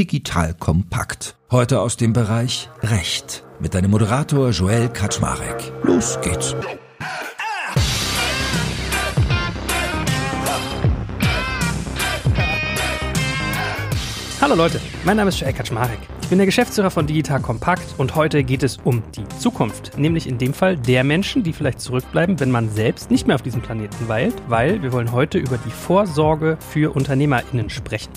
digital kompakt. Heute aus dem Bereich Recht mit deinem Moderator Joel Kaczmarek. Los geht's. Hallo Leute, mein Name ist Joel Kaczmarek. Ich bin der Geschäftsführer von Digital Kompakt und heute geht es um die Zukunft. Nämlich in dem Fall der Menschen, die vielleicht zurückbleiben, wenn man selbst nicht mehr auf diesem Planeten weilt, weil wir wollen heute über die Vorsorge für UnternehmerInnen sprechen.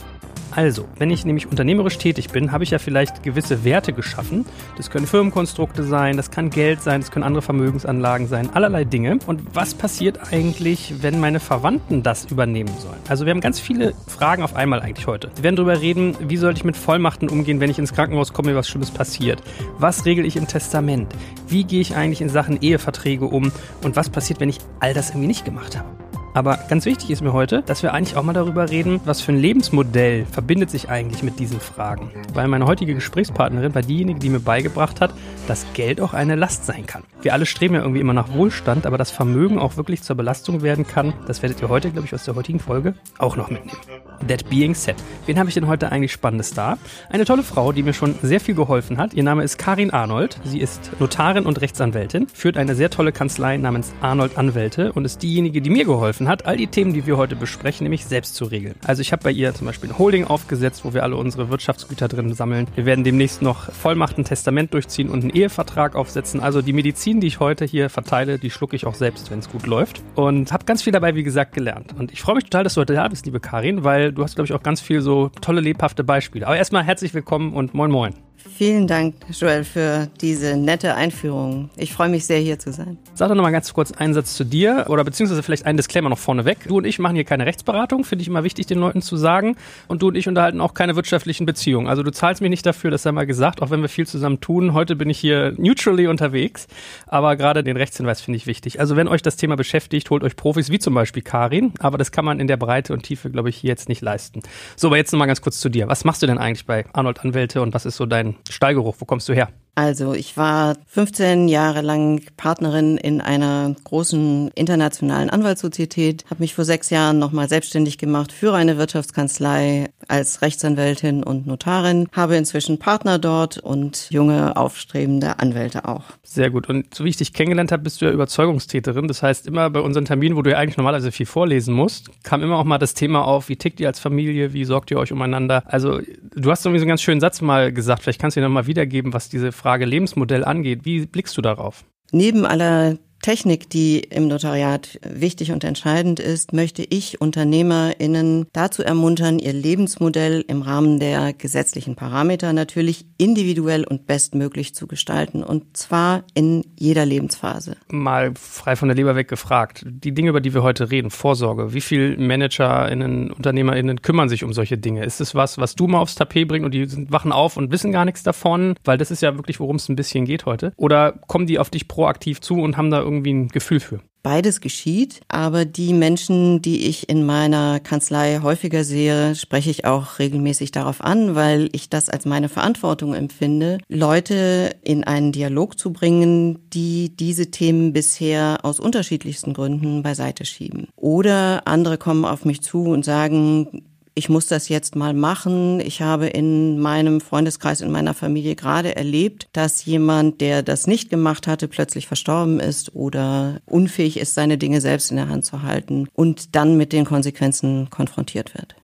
Also, wenn ich nämlich unternehmerisch tätig bin, habe ich ja vielleicht gewisse Werte geschaffen. Das können Firmenkonstrukte sein, das kann Geld sein, das können andere Vermögensanlagen sein, allerlei Dinge. Und was passiert eigentlich, wenn meine Verwandten das übernehmen sollen? Also wir haben ganz viele Fragen auf einmal eigentlich heute. Wir werden darüber reden, wie soll ich mit Vollmachten umgehen, wenn ich ins Krankenhaus komme, was Schlimmes passiert? Was regel ich im Testament? Wie gehe ich eigentlich in Sachen Eheverträge um? Und was passiert, wenn ich all das irgendwie nicht gemacht habe? Aber ganz wichtig ist mir heute, dass wir eigentlich auch mal darüber reden, was für ein Lebensmodell verbindet sich eigentlich mit diesen Fragen. Weil meine heutige Gesprächspartnerin war diejenige, die mir beigebracht hat, dass Geld auch eine Last sein kann. Wir alle streben ja irgendwie immer nach Wohlstand, aber das Vermögen auch wirklich zur Belastung werden kann, das werdet ihr heute, glaube ich, aus der heutigen Folge auch noch mitnehmen. That being said. Wen habe ich denn heute eigentlich Spannendes da? Eine tolle Frau, die mir schon sehr viel geholfen hat. Ihr Name ist Karin Arnold. Sie ist Notarin und Rechtsanwältin, führt eine sehr tolle Kanzlei namens Arnold Anwälte und ist diejenige, die mir geholfen hat, all die Themen, die wir heute besprechen, nämlich selbst zu regeln. Also ich habe bei ihr zum Beispiel ein Holding aufgesetzt, wo wir alle unsere Wirtschaftsgüter drin sammeln. Wir werden demnächst noch Vollmachten, Testament durchziehen und einen Ehevertrag aufsetzen. Also die Medizin, die ich heute hier verteile, die schlucke ich auch selbst, wenn es gut läuft. Und habe ganz viel dabei, wie gesagt, gelernt. Und ich freue mich total, dass du heute da bist, liebe Karin, weil du hast, glaube ich, auch ganz viel so tolle, lebhafte Beispiele. Aber erstmal herzlich willkommen und moin moin. Vielen Dank, Joel, für diese nette Einführung. Ich freue mich sehr, hier zu sein. Sag doch noch mal ganz kurz einen Satz zu dir oder beziehungsweise vielleicht einen Disclaimer noch vorneweg. Du und ich machen hier keine Rechtsberatung, finde ich immer wichtig, den Leuten zu sagen. Und du und ich unterhalten auch keine wirtschaftlichen Beziehungen. Also du zahlst mich nicht dafür, das sei mal gesagt, auch wenn wir viel zusammen tun. Heute bin ich hier neutrally unterwegs, aber gerade den Rechtshinweis finde ich wichtig. Also wenn euch das Thema beschäftigt, holt euch Profis wie zum Beispiel Karin, aber das kann man in der Breite und Tiefe, glaube ich, hier jetzt nicht leisten. So, aber jetzt noch mal ganz kurz zu dir. Was machst du denn eigentlich bei Arnold Anwälte und was ist so dein Steigeruch? Wo kommst du her? Also ich war 15 Jahre lang Partnerin in einer großen internationalen Anwaltssozietät, habe mich vor sechs Jahren nochmal selbstständig gemacht, führe eine Wirtschaftskanzlei als Rechtsanwältin und Notarin, habe inzwischen Partner dort und junge, aufstrebende Anwälte auch. Sehr gut. Und so wie ich dich kennengelernt habe, bist du ja Überzeugungstäterin. Das heißt, immer bei unseren Terminen, wo du ja eigentlich normalerweise viel vorlesen musst, kam immer auch mal das Thema auf, wie tickt ihr als Familie, wie sorgt ihr euch umeinander. Also du hast irgendwie so einen ganz schönen Satz mal gesagt, vielleicht kannst du dir nochmal wiedergeben, was diese Frage Lebensmodell angeht. Wie blickst du darauf? Neben aller Technik, die im Notariat wichtig und entscheidend ist, möchte ich UnternehmerInnen dazu ermuntern, ihr Lebensmodell im Rahmen der gesetzlichen Parameter natürlich individuell und bestmöglich zu gestalten und zwar in jeder Lebensphase. Mal frei von der Leber weg gefragt. Die Dinge, über die wir heute reden, Vorsorge, wie viel ManagerInnen, UnternehmerInnen kümmern sich um solche Dinge? Ist es was, was du mal aufs Tapet bringst und die wachen auf und wissen gar nichts davon? Weil das ist ja wirklich, worum es ein bisschen geht heute. Oder kommen die auf dich proaktiv zu und haben da irgendwie irgendwie ein Gefühl für? Beides geschieht, aber die Menschen, die ich in meiner Kanzlei häufiger sehe, spreche ich auch regelmäßig darauf an, weil ich das als meine Verantwortung empfinde, Leute in einen Dialog zu bringen, die diese Themen bisher aus unterschiedlichsten Gründen beiseite schieben. Oder andere kommen auf mich zu und sagen, ich muss das jetzt mal machen. Ich habe in meinem Freundeskreis, in meiner Familie gerade erlebt, dass jemand, der das nicht gemacht hatte, plötzlich verstorben ist oder unfähig ist, seine Dinge selbst in der Hand zu halten und dann mit den Konsequenzen konfrontiert wird.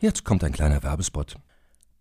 Jetzt kommt ein kleiner Werbespot.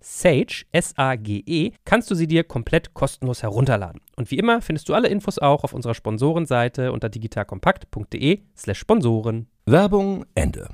Sage, S-A-G-E, kannst du sie dir komplett kostenlos herunterladen. Und wie immer findest du alle Infos auch auf unserer Sponsorenseite unter digitalkompakt.de slash Sponsoren. Werbung Ende.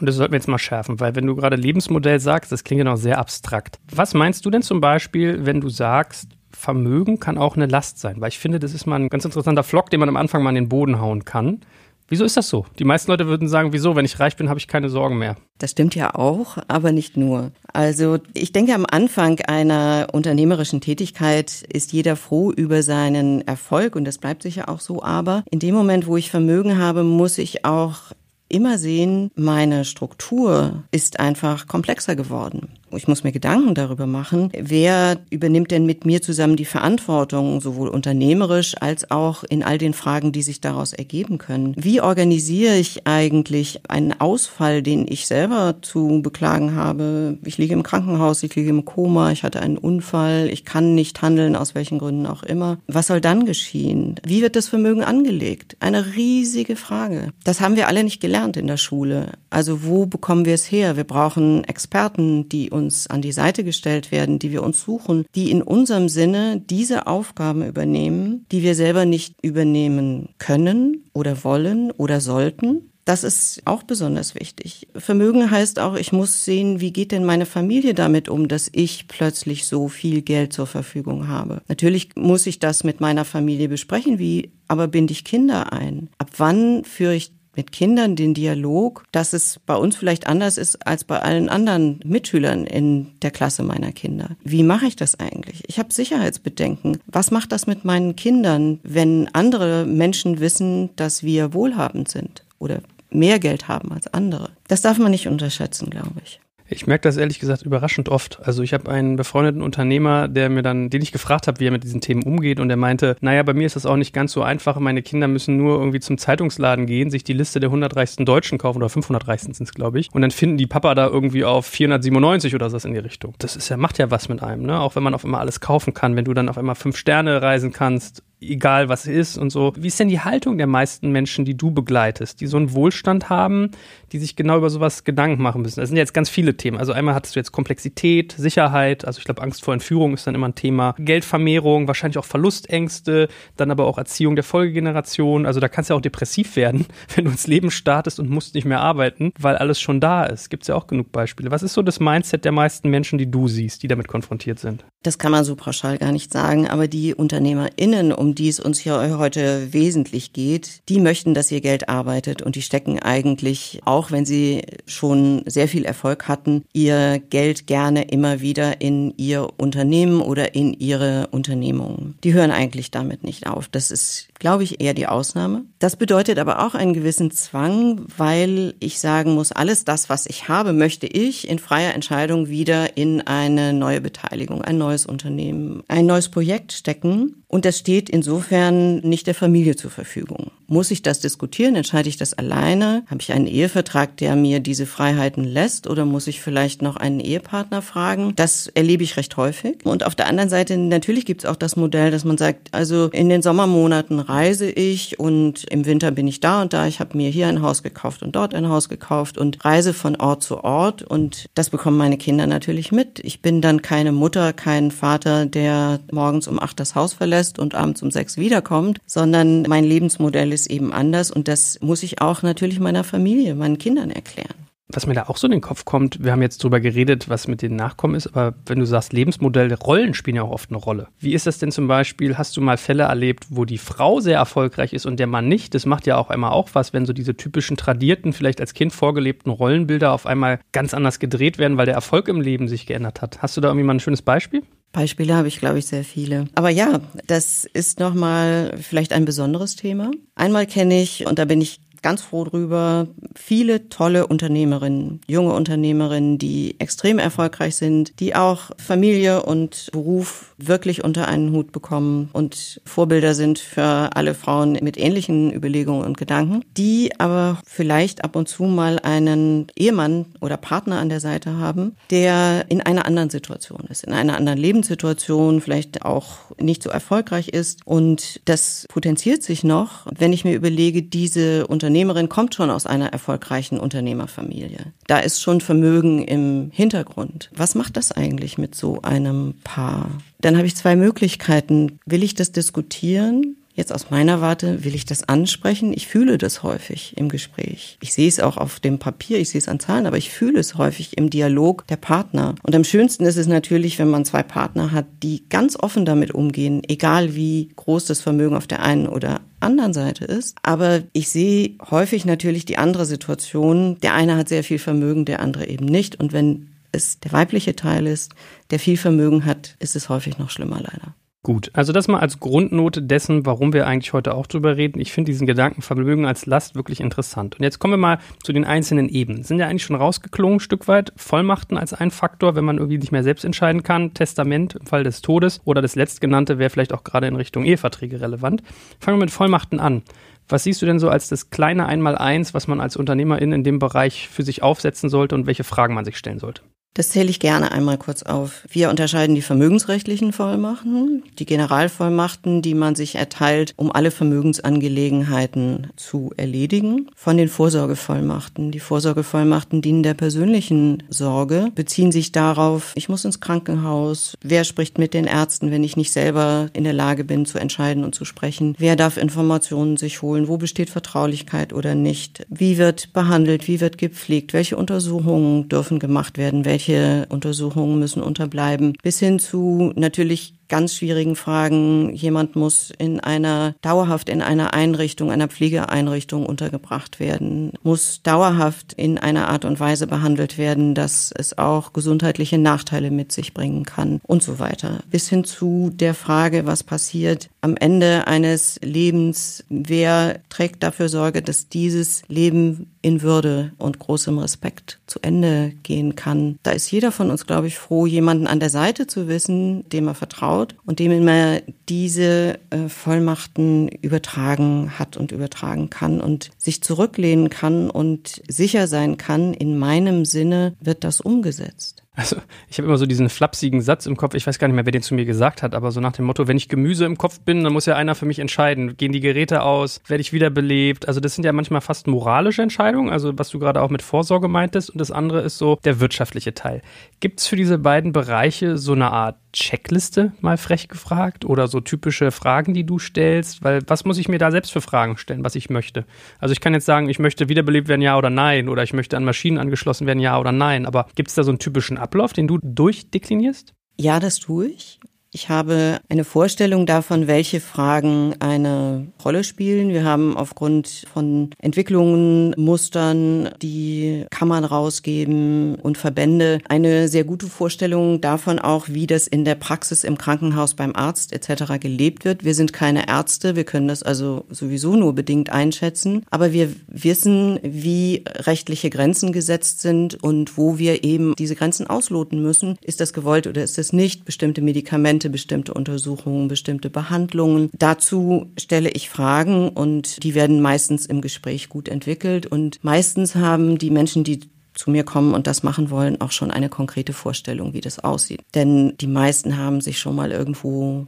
Und das sollten wir jetzt mal schärfen, weil wenn du gerade Lebensmodell sagst, das klingt ja noch sehr abstrakt. Was meinst du denn zum Beispiel, wenn du sagst, Vermögen kann auch eine Last sein? Weil ich finde, das ist mal ein ganz interessanter Flock, den man am Anfang mal in den Boden hauen kann. Wieso ist das so? Die meisten Leute würden sagen, wieso, wenn ich reich bin, habe ich keine Sorgen mehr. Das stimmt ja auch, aber nicht nur. Also ich denke, am Anfang einer unternehmerischen Tätigkeit ist jeder froh über seinen Erfolg und das bleibt sicher auch so. Aber in dem Moment, wo ich Vermögen habe, muss ich auch immer sehen, meine Struktur ist einfach komplexer geworden. Ich muss mir Gedanken darüber machen, wer übernimmt denn mit mir zusammen die Verantwortung, sowohl unternehmerisch als auch in all den Fragen, die sich daraus ergeben können. Wie organisiere ich eigentlich einen Ausfall, den ich selber zu beklagen habe? Ich liege im Krankenhaus, ich liege im Koma, ich hatte einen Unfall, ich kann nicht handeln, aus welchen Gründen auch immer. Was soll dann geschehen? Wie wird das Vermögen angelegt? Eine riesige Frage. Das haben wir alle nicht gelernt in der Schule. Also wo bekommen wir es her? Wir brauchen Experten, die uns uns an die Seite gestellt werden, die wir uns suchen, die in unserem Sinne diese Aufgaben übernehmen, die wir selber nicht übernehmen können oder wollen oder sollten. Das ist auch besonders wichtig. Vermögen heißt auch, ich muss sehen, wie geht denn meine Familie damit um, dass ich plötzlich so viel Geld zur Verfügung habe. Natürlich muss ich das mit meiner Familie besprechen, wie aber binde ich Kinder ein? Ab wann führe ich mit Kindern den Dialog, dass es bei uns vielleicht anders ist als bei allen anderen Mitschülern in der Klasse meiner Kinder. Wie mache ich das eigentlich? Ich habe Sicherheitsbedenken. Was macht das mit meinen Kindern, wenn andere Menschen wissen, dass wir wohlhabend sind oder mehr Geld haben als andere? Das darf man nicht unterschätzen, glaube ich. Ich merke das ehrlich gesagt überraschend oft. Also ich habe einen befreundeten Unternehmer, der mir dann, den ich gefragt habe, wie er mit diesen Themen umgeht, und der meinte, naja, bei mir ist das auch nicht ganz so einfach. Meine Kinder müssen nur irgendwie zum Zeitungsladen gehen, sich die Liste der 100 reichsten Deutschen kaufen oder 500 reichsten sind es, glaube ich, und dann finden die Papa da irgendwie auf 497 oder was in die Richtung. Das ist ja macht ja was mit einem, ne? Auch wenn man auf einmal alles kaufen kann, wenn du dann auf einmal fünf Sterne reisen kannst egal was ist und so. Wie ist denn die Haltung der meisten Menschen, die du begleitest, die so einen Wohlstand haben, die sich genau über sowas Gedanken machen müssen? Das sind jetzt ganz viele Themen. Also einmal hattest du jetzt Komplexität, Sicherheit, also ich glaube Angst vor Entführung ist dann immer ein Thema, Geldvermehrung, wahrscheinlich auch Verlustängste, dann aber auch Erziehung der Folgegeneration. Also da kannst du ja auch depressiv werden, wenn du ins Leben startest und musst nicht mehr arbeiten, weil alles schon da ist. Gibt es ja auch genug Beispiele. Was ist so das Mindset der meisten Menschen, die du siehst, die damit konfrontiert sind? Das kann man so pauschal gar nicht sagen, aber die UnternehmerInnen, um die es uns hier heute wesentlich geht, die möchten, dass ihr Geld arbeitet und die stecken eigentlich, auch wenn sie schon sehr viel Erfolg hatten, ihr Geld gerne immer wieder in ihr Unternehmen oder in ihre Unternehmungen. Die hören eigentlich damit nicht auf. Das ist, glaube ich, eher die Ausnahme. Das bedeutet aber auch einen gewissen Zwang, weil ich sagen muss, alles das, was ich habe, möchte ich in freier Entscheidung wieder in eine neue Beteiligung, ein neues Unternehmen, ein neues Projekt stecken. Und das steht insofern nicht der Familie zur Verfügung. Muss ich das diskutieren? Entscheide ich das alleine? Habe ich einen Ehevertrag, der mir diese Freiheiten lässt? Oder muss ich vielleicht noch einen Ehepartner fragen? Das erlebe ich recht häufig. Und auf der anderen Seite, natürlich gibt es auch das Modell, dass man sagt, also in den Sommermonaten reise ich und im Winter bin ich da und da. Ich habe mir hier ein Haus gekauft und dort ein Haus gekauft und reise von Ort zu Ort. Und das bekommen meine Kinder natürlich mit. Ich bin dann keine Mutter, kein Vater, der morgens um acht das Haus verlässt und abends um sechs wiederkommt, sondern mein Lebensmodell ist eben anders und das muss ich auch natürlich meiner Familie, meinen Kindern erklären. Was mir da auch so in den Kopf kommt, wir haben jetzt drüber geredet, was mit den Nachkommen ist, aber wenn du sagst Lebensmodell, Rollen spielen ja auch oft eine Rolle. Wie ist das denn zum Beispiel, hast du mal Fälle erlebt, wo die Frau sehr erfolgreich ist und der Mann nicht? Das macht ja auch einmal auch was, wenn so diese typischen tradierten, vielleicht als Kind vorgelebten Rollenbilder auf einmal ganz anders gedreht werden, weil der Erfolg im Leben sich geändert hat. Hast du da irgendwie mal ein schönes Beispiel? Beispiele habe ich, glaube ich, sehr viele. Aber ja, das ist nochmal vielleicht ein besonderes Thema. Einmal kenne ich, und da bin ich ganz froh drüber. Viele tolle Unternehmerinnen, junge Unternehmerinnen, die extrem erfolgreich sind, die auch Familie und Beruf wirklich unter einen Hut bekommen und Vorbilder sind für alle Frauen mit ähnlichen Überlegungen und Gedanken, die aber vielleicht ab und zu mal einen Ehemann oder Partner an der Seite haben, der in einer anderen Situation ist, in einer anderen Lebenssituation, vielleicht auch nicht so erfolgreich ist. Und das potenziert sich noch, wenn ich mir überlege, diese Unternehmerin kommt schon aus einer erfolgreichen Unternehmerfamilie. Da ist schon Vermögen im Hintergrund. Was macht das eigentlich mit so einem Paar? Dann habe ich zwei Möglichkeiten. Will ich das diskutieren? Jetzt aus meiner Warte will ich das ansprechen. Ich fühle das häufig im Gespräch. Ich sehe es auch auf dem Papier, ich sehe es an Zahlen, aber ich fühle es häufig im Dialog der Partner. Und am schönsten ist es natürlich, wenn man zwei Partner hat, die ganz offen damit umgehen, egal wie groß das Vermögen auf der einen oder anderen Seite ist. Aber ich sehe häufig natürlich die andere Situation. Der eine hat sehr viel Vermögen, der andere eben nicht. Und wenn es der weibliche Teil ist, der viel Vermögen hat, ist es häufig noch schlimmer leider. Gut, also das mal als Grundnote dessen, warum wir eigentlich heute auch drüber reden. Ich finde diesen Gedanken Vermögen als Last wirklich interessant. Und jetzt kommen wir mal zu den einzelnen Ebenen. Sind ja eigentlich schon rausgeklungen, ein Stück weit. Vollmachten als ein Faktor, wenn man irgendwie nicht mehr selbst entscheiden kann. Testament im Fall des Todes oder das letztgenannte wäre vielleicht auch gerade in Richtung Eheverträge relevant. Fangen wir mit Vollmachten an. Was siehst du denn so als das kleine Einmaleins, was man als Unternehmerin in dem Bereich für sich aufsetzen sollte und welche Fragen man sich stellen sollte? Das zähle ich gerne einmal kurz auf. Wir unterscheiden die vermögensrechtlichen Vollmachten, die Generalvollmachten, die man sich erteilt, um alle Vermögensangelegenheiten zu erledigen, von den Vorsorgevollmachten. Die Vorsorgevollmachten dienen der persönlichen Sorge, beziehen sich darauf, ich muss ins Krankenhaus, wer spricht mit den Ärzten, wenn ich nicht selber in der Lage bin zu entscheiden und zu sprechen, wer darf Informationen sich holen, wo besteht Vertraulichkeit oder nicht, wie wird behandelt, wie wird gepflegt, welche Untersuchungen dürfen gemacht werden, welche welche Untersuchungen müssen unterbleiben, bis hin zu natürlich ganz schwierigen Fragen. Jemand muss in einer, dauerhaft in einer Einrichtung, einer Pflegeeinrichtung untergebracht werden, muss dauerhaft in einer Art und Weise behandelt werden, dass es auch gesundheitliche Nachteile mit sich bringen kann und so weiter. Bis hin zu der Frage, was passiert am Ende eines Lebens, wer trägt dafür Sorge, dass dieses Leben in Würde und großem Respekt zu Ende gehen kann. Da ist jeder von uns, glaube ich, froh, jemanden an der Seite zu wissen, dem er vertraut vertraut und dem immer diese äh, Vollmachten übertragen hat und übertragen kann und sich zurücklehnen kann und sicher sein kann, in meinem Sinne wird das umgesetzt. Also ich habe immer so diesen flapsigen Satz im Kopf, ich weiß gar nicht mehr, wer den zu mir gesagt hat, aber so nach dem Motto, wenn ich Gemüse im Kopf bin, dann muss ja einer für mich entscheiden. Gehen die Geräte aus, werde ich wiederbelebt? Also das sind ja manchmal fast moralische Entscheidungen, also was du gerade auch mit Vorsorge meintest. Und das andere ist so der wirtschaftliche Teil. Gibt es für diese beiden Bereiche so eine Art Checkliste, mal frech gefragt, oder so typische Fragen, die du stellst? Weil was muss ich mir da selbst für Fragen stellen, was ich möchte? Also ich kann jetzt sagen, ich möchte wiederbelebt werden, ja oder nein, oder ich möchte an Maschinen angeschlossen werden, ja oder nein. Aber gibt es da so einen typischen Ablauf, den du durchdeklinierst? Ja, das tue ich. Ich habe eine Vorstellung davon, welche Fragen eine Rolle spielen. Wir haben aufgrund von Entwicklungen, Mustern, die Kammern rausgeben und Verbände eine sehr gute Vorstellung davon auch, wie das in der Praxis im Krankenhaus beim Arzt etc. gelebt wird. Wir sind keine Ärzte, wir können das also sowieso nur bedingt einschätzen, aber wir wissen, wie rechtliche Grenzen gesetzt sind und wo wir eben diese Grenzen ausloten müssen. Ist das gewollt oder ist es nicht? Bestimmte Medikamente Medikamente, bestimmte Untersuchungen, bestimmte Behandlungen. Dazu stelle ich Fragen und die werden meistens im Gespräch gut entwickelt und meistens haben die Menschen, die zu mir kommen und das machen wollen, auch schon eine konkrete Vorstellung, wie das aussieht. Denn die meisten haben sich schon mal irgendwo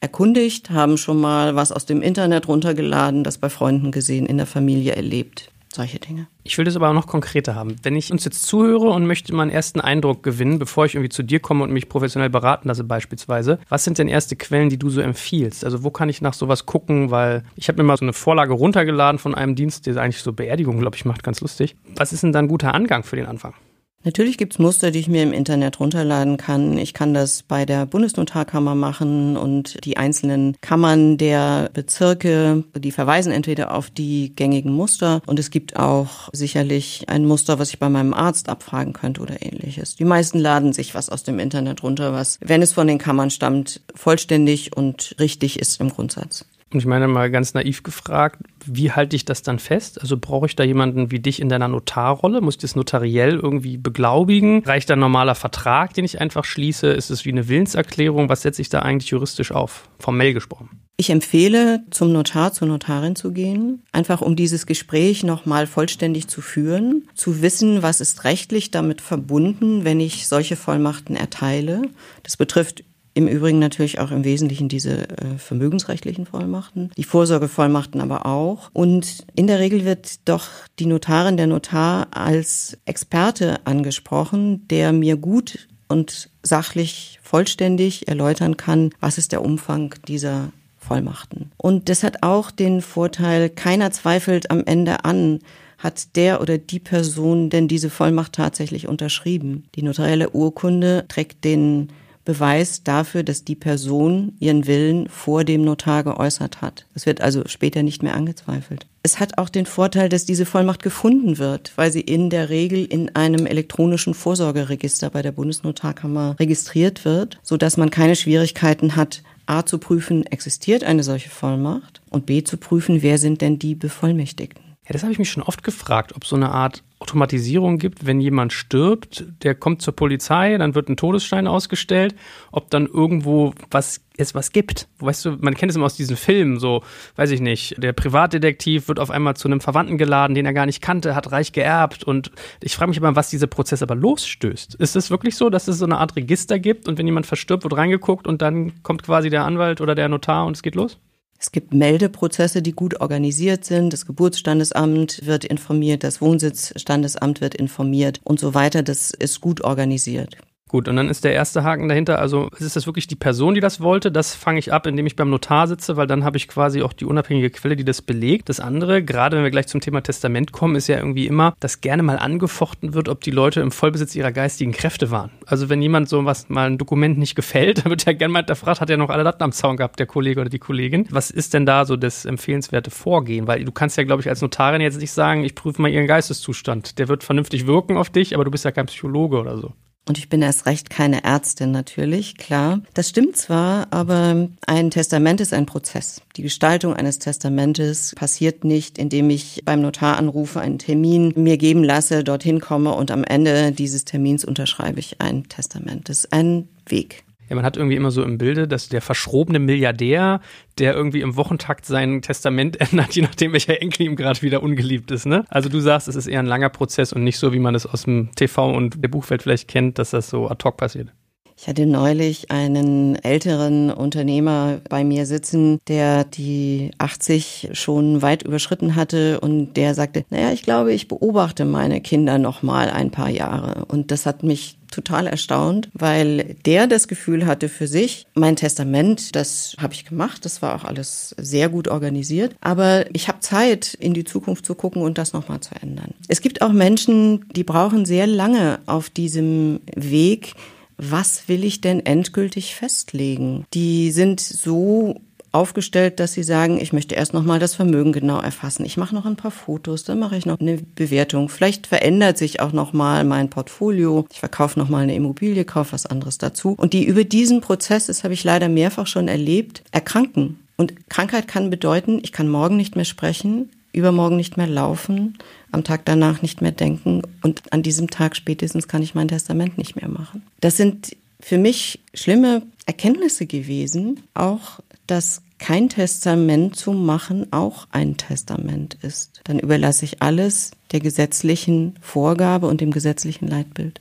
erkundigt, haben schon mal was aus dem Internet runtergeladen, das bei Freunden gesehen, in der Familie erlebt solche Dinge. Ich will das aber auch noch konkreter haben. Wenn ich uns jetzt zuhöre und möchte mal einen ersten Eindruck gewinnen, bevor ich irgendwie zu dir komme und mich professionell beraten lasse beispielsweise, was sind denn erste Quellen, die du so empfiehlst? Also wo kann ich nach sowas gucken? Weil ich habe mir mal so eine Vorlage runtergeladen von einem Dienst, der eigentlich so Beerdigung, glaube ich, macht, ganz lustig. Was ist denn dann ein guter Angang für den Anfang? Natürlich gibt's Muster, die ich mir im Internet runterladen kann. Ich kann das bei der Bundesnotarkammer machen und die einzelnen Kammern der Bezirke, die verweisen entweder auf die gängigen Muster und es gibt auch sicherlich ein Muster, was ich bei meinem Arzt abfragen könnte oder ähnliches. Die meisten laden sich was aus dem Internet runter, was, wenn es von den Kammern stammt, vollständig und richtig ist im Grundsatz. Und ich meine mal ganz naiv gefragt, wie halte ich das dann fest? Also brauche ich da jemanden wie dich in deiner Notarrolle? Muss ich das notariell irgendwie beglaubigen? Reicht da ein normaler Vertrag, den ich einfach schließe? Ist es wie eine Willenserklärung? Was setze ich da eigentlich juristisch auf? Formell gesprochen. Ich empfehle, zum Notar, zur Notarin zu gehen, einfach um dieses Gespräch nochmal vollständig zu führen, zu wissen, was ist rechtlich damit verbunden, wenn ich solche Vollmachten erteile. Das betrifft im Übrigen natürlich auch im Wesentlichen diese äh, vermögensrechtlichen Vollmachten, die Vorsorgevollmachten aber auch. Und in der Regel wird doch die Notarin, der Notar als Experte angesprochen, der mir gut und sachlich vollständig erläutern kann, was ist der Umfang dieser Vollmachten. Und das hat auch den Vorteil, keiner zweifelt am Ende an, hat der oder die Person denn diese Vollmacht tatsächlich unterschrieben. Die notarielle Urkunde trägt den Beweis dafür, dass die Person ihren Willen vor dem Notar geäußert hat. Es wird also später nicht mehr angezweifelt. Es hat auch den Vorteil, dass diese Vollmacht gefunden wird, weil sie in der Regel in einem elektronischen Vorsorgeregister bei der Bundesnotarkammer registriert wird, so dass man keine Schwierigkeiten hat, A zu prüfen, existiert eine solche Vollmacht und B zu prüfen, wer sind denn die Bevollmächtigten. Ja, das habe ich mich schon oft gefragt, ob so eine Art Automatisierung gibt, wenn jemand stirbt, der kommt zur Polizei, dann wird ein Todesstein ausgestellt, ob dann irgendwo was es was gibt. Weißt du, man kennt es immer aus diesen Filmen, so, weiß ich nicht, der Privatdetektiv wird auf einmal zu einem Verwandten geladen, den er gar nicht kannte, hat reich geerbt und ich frage mich immer, was dieser Prozess aber losstößt. Ist es wirklich so, dass es so eine Art Register gibt und wenn jemand verstirbt, wird reingeguckt und dann kommt quasi der Anwalt oder der Notar und es geht los? Es gibt Meldeprozesse, die gut organisiert sind. Das Geburtsstandesamt wird informiert, das Wohnsitzstandesamt wird informiert und so weiter. Das ist gut organisiert. Gut, und dann ist der erste Haken dahinter, also ist das wirklich die Person, die das wollte? Das fange ich ab, indem ich beim Notar sitze, weil dann habe ich quasi auch die unabhängige Quelle, die das belegt. Das andere, gerade wenn wir gleich zum Thema Testament kommen, ist ja irgendwie immer, dass gerne mal angefochten wird, ob die Leute im Vollbesitz ihrer geistigen Kräfte waren. Also wenn jemand so was mal ein Dokument nicht gefällt, dann wird ja gerne mal hinterfragt, hat er noch alle Daten am Zaun gehabt, der Kollege oder die Kollegin. Was ist denn da so das empfehlenswerte Vorgehen? Weil du kannst ja, glaube ich, als Notarin jetzt nicht sagen, ich prüfe mal ihren Geisteszustand. Der wird vernünftig wirken auf dich, aber du bist ja kein Psychologe oder so. Und ich bin erst recht keine Ärztin natürlich, klar. Das stimmt zwar, aber ein Testament ist ein Prozess. Die Gestaltung eines Testamentes passiert nicht, indem ich beim Notar anrufe, einen Termin mir geben lasse, dorthin komme und am Ende dieses Termins unterschreibe ich ein Testament. Das ist ein Weg. Ja, man hat irgendwie immer so im Bilde, dass der verschrobene Milliardär, der irgendwie im Wochentakt sein Testament ändert, je nachdem, welcher Enkel ihm gerade wieder ungeliebt ist. Ne? Also du sagst, es ist eher ein langer Prozess und nicht so, wie man es aus dem TV und der Buchwelt vielleicht kennt, dass das so ad hoc passiert. Ich hatte neulich einen älteren Unternehmer bei mir sitzen, der die 80 schon weit überschritten hatte und der sagte, naja, ich glaube, ich beobachte meine Kinder noch mal ein paar Jahre. Und das hat mich total erstaunt, weil der das Gefühl hatte für sich, mein Testament, das habe ich gemacht, das war auch alles sehr gut organisiert, aber ich habe Zeit, in die Zukunft zu gucken und das nochmal zu ändern. Es gibt auch Menschen, die brauchen sehr lange auf diesem Weg, was will ich denn endgültig festlegen? Die sind so aufgestellt, dass sie sagen, ich möchte erst noch mal das Vermögen genau erfassen. Ich mache noch ein paar Fotos, dann mache ich noch eine Bewertung. Vielleicht verändert sich auch noch mal mein Portfolio. Ich verkaufe noch mal eine Immobilie, kaufe was anderes dazu. Und die über diesen Prozess, das habe ich leider mehrfach schon erlebt, erkranken. Und Krankheit kann bedeuten, ich kann morgen nicht mehr sprechen, übermorgen nicht mehr laufen, am Tag danach nicht mehr denken und an diesem Tag spätestens kann ich mein Testament nicht mehr machen. Das sind für mich schlimme Erkenntnisse gewesen, auch dass kein Testament zu machen auch ein Testament ist. Dann überlasse ich alles der gesetzlichen Vorgabe und dem gesetzlichen Leitbild.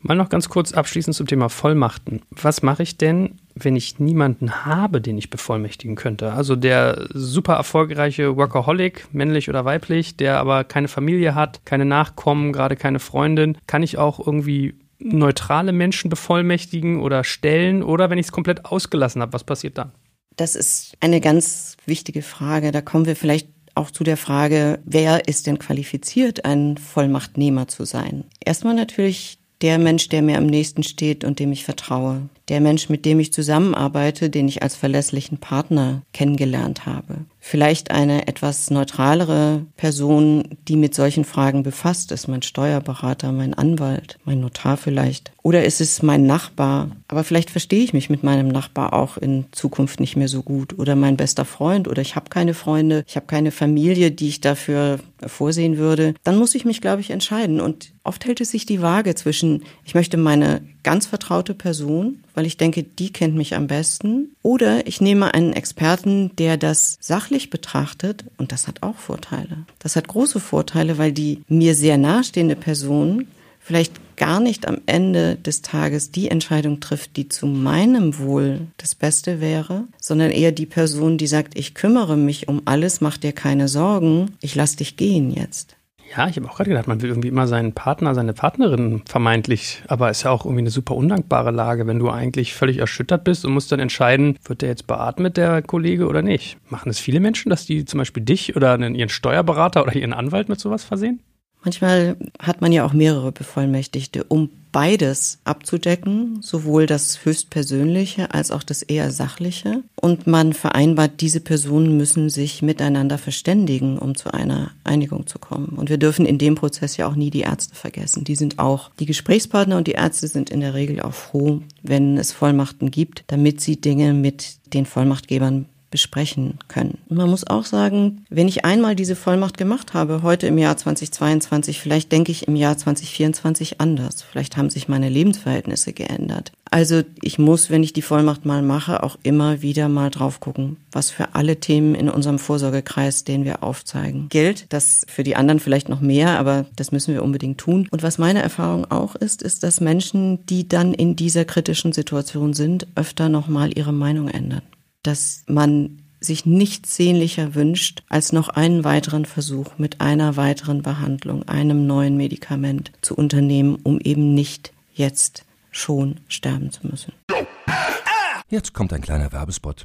Mal noch ganz kurz abschließend zum Thema Vollmachten. Was mache ich denn, wenn ich niemanden habe, den ich bevollmächtigen könnte? Also der super erfolgreiche Workaholic, männlich oder weiblich, der aber keine Familie hat, keine Nachkommen, gerade keine Freundin, kann ich auch irgendwie neutrale Menschen bevollmächtigen oder stellen? Oder wenn ich es komplett ausgelassen habe, was passiert dann? Das ist eine ganz wichtige Frage. Da kommen wir vielleicht auch zu der Frage, wer ist denn qualifiziert, ein Vollmachtnehmer zu sein? Erstmal natürlich der Mensch, der mir am nächsten steht und dem ich vertraue. Der Mensch, mit dem ich zusammenarbeite, den ich als verlässlichen Partner kennengelernt habe. Vielleicht eine etwas neutralere Person, die mit solchen Fragen befasst ist, mein Steuerberater, mein Anwalt, mein Notar vielleicht. Oder ist es mein Nachbar? Aber vielleicht verstehe ich mich mit meinem Nachbar auch in Zukunft nicht mehr so gut. Oder mein bester Freund. Oder ich habe keine Freunde, ich habe keine Familie, die ich dafür vorsehen würde. Dann muss ich mich, glaube ich, entscheiden. Und oft hält es sich die Waage zwischen, ich möchte meine ganz vertraute Person, weil ich denke, die kennt mich am besten. Oder ich nehme einen Experten, der das sachlich betrachtet. Und das hat auch Vorteile. Das hat große Vorteile, weil die mir sehr nahestehende Person vielleicht gar nicht am Ende des Tages die Entscheidung trifft, die zu meinem Wohl das Beste wäre, sondern eher die Person, die sagt, ich kümmere mich um alles, mach dir keine Sorgen, ich lass dich gehen jetzt. Ja, ich habe auch gerade gedacht, man will irgendwie immer seinen Partner, seine Partnerin vermeintlich, aber ist ja auch irgendwie eine super undankbare Lage, wenn du eigentlich völlig erschüttert bist und musst dann entscheiden, wird der jetzt beatmet, der Kollege, oder nicht. Machen es viele Menschen, dass die zum Beispiel dich oder ihren Steuerberater oder ihren Anwalt mit sowas versehen? Manchmal hat man ja auch mehrere Bevollmächtigte, um beides abzudecken, sowohl das höchstpersönliche als auch das eher sachliche. Und man vereinbart, diese Personen müssen sich miteinander verständigen, um zu einer Einigung zu kommen. Und wir dürfen in dem Prozess ja auch nie die Ärzte vergessen. Die sind auch die Gesprächspartner und die Ärzte sind in der Regel auch froh, wenn es Vollmachten gibt, damit sie Dinge mit den Vollmachtgebern besprechen können. Man muss auch sagen, wenn ich einmal diese Vollmacht gemacht habe, heute im Jahr 2022, vielleicht denke ich im Jahr 2024 anders. Vielleicht haben sich meine Lebensverhältnisse geändert. Also ich muss, wenn ich die Vollmacht mal mache, auch immer wieder mal drauf gucken, was für alle Themen in unserem Vorsorgekreis, den wir aufzeigen, gilt. Das für die anderen vielleicht noch mehr, aber das müssen wir unbedingt tun. Und was meine Erfahrung auch ist, ist, dass Menschen, die dann in dieser kritischen Situation sind, öfter nochmal ihre Meinung ändern dass man sich nichts sehnlicher wünscht, als noch einen weiteren Versuch mit einer weiteren Behandlung, einem neuen Medikament zu unternehmen, um eben nicht jetzt schon sterben zu müssen. Jetzt kommt ein kleiner Werbespot.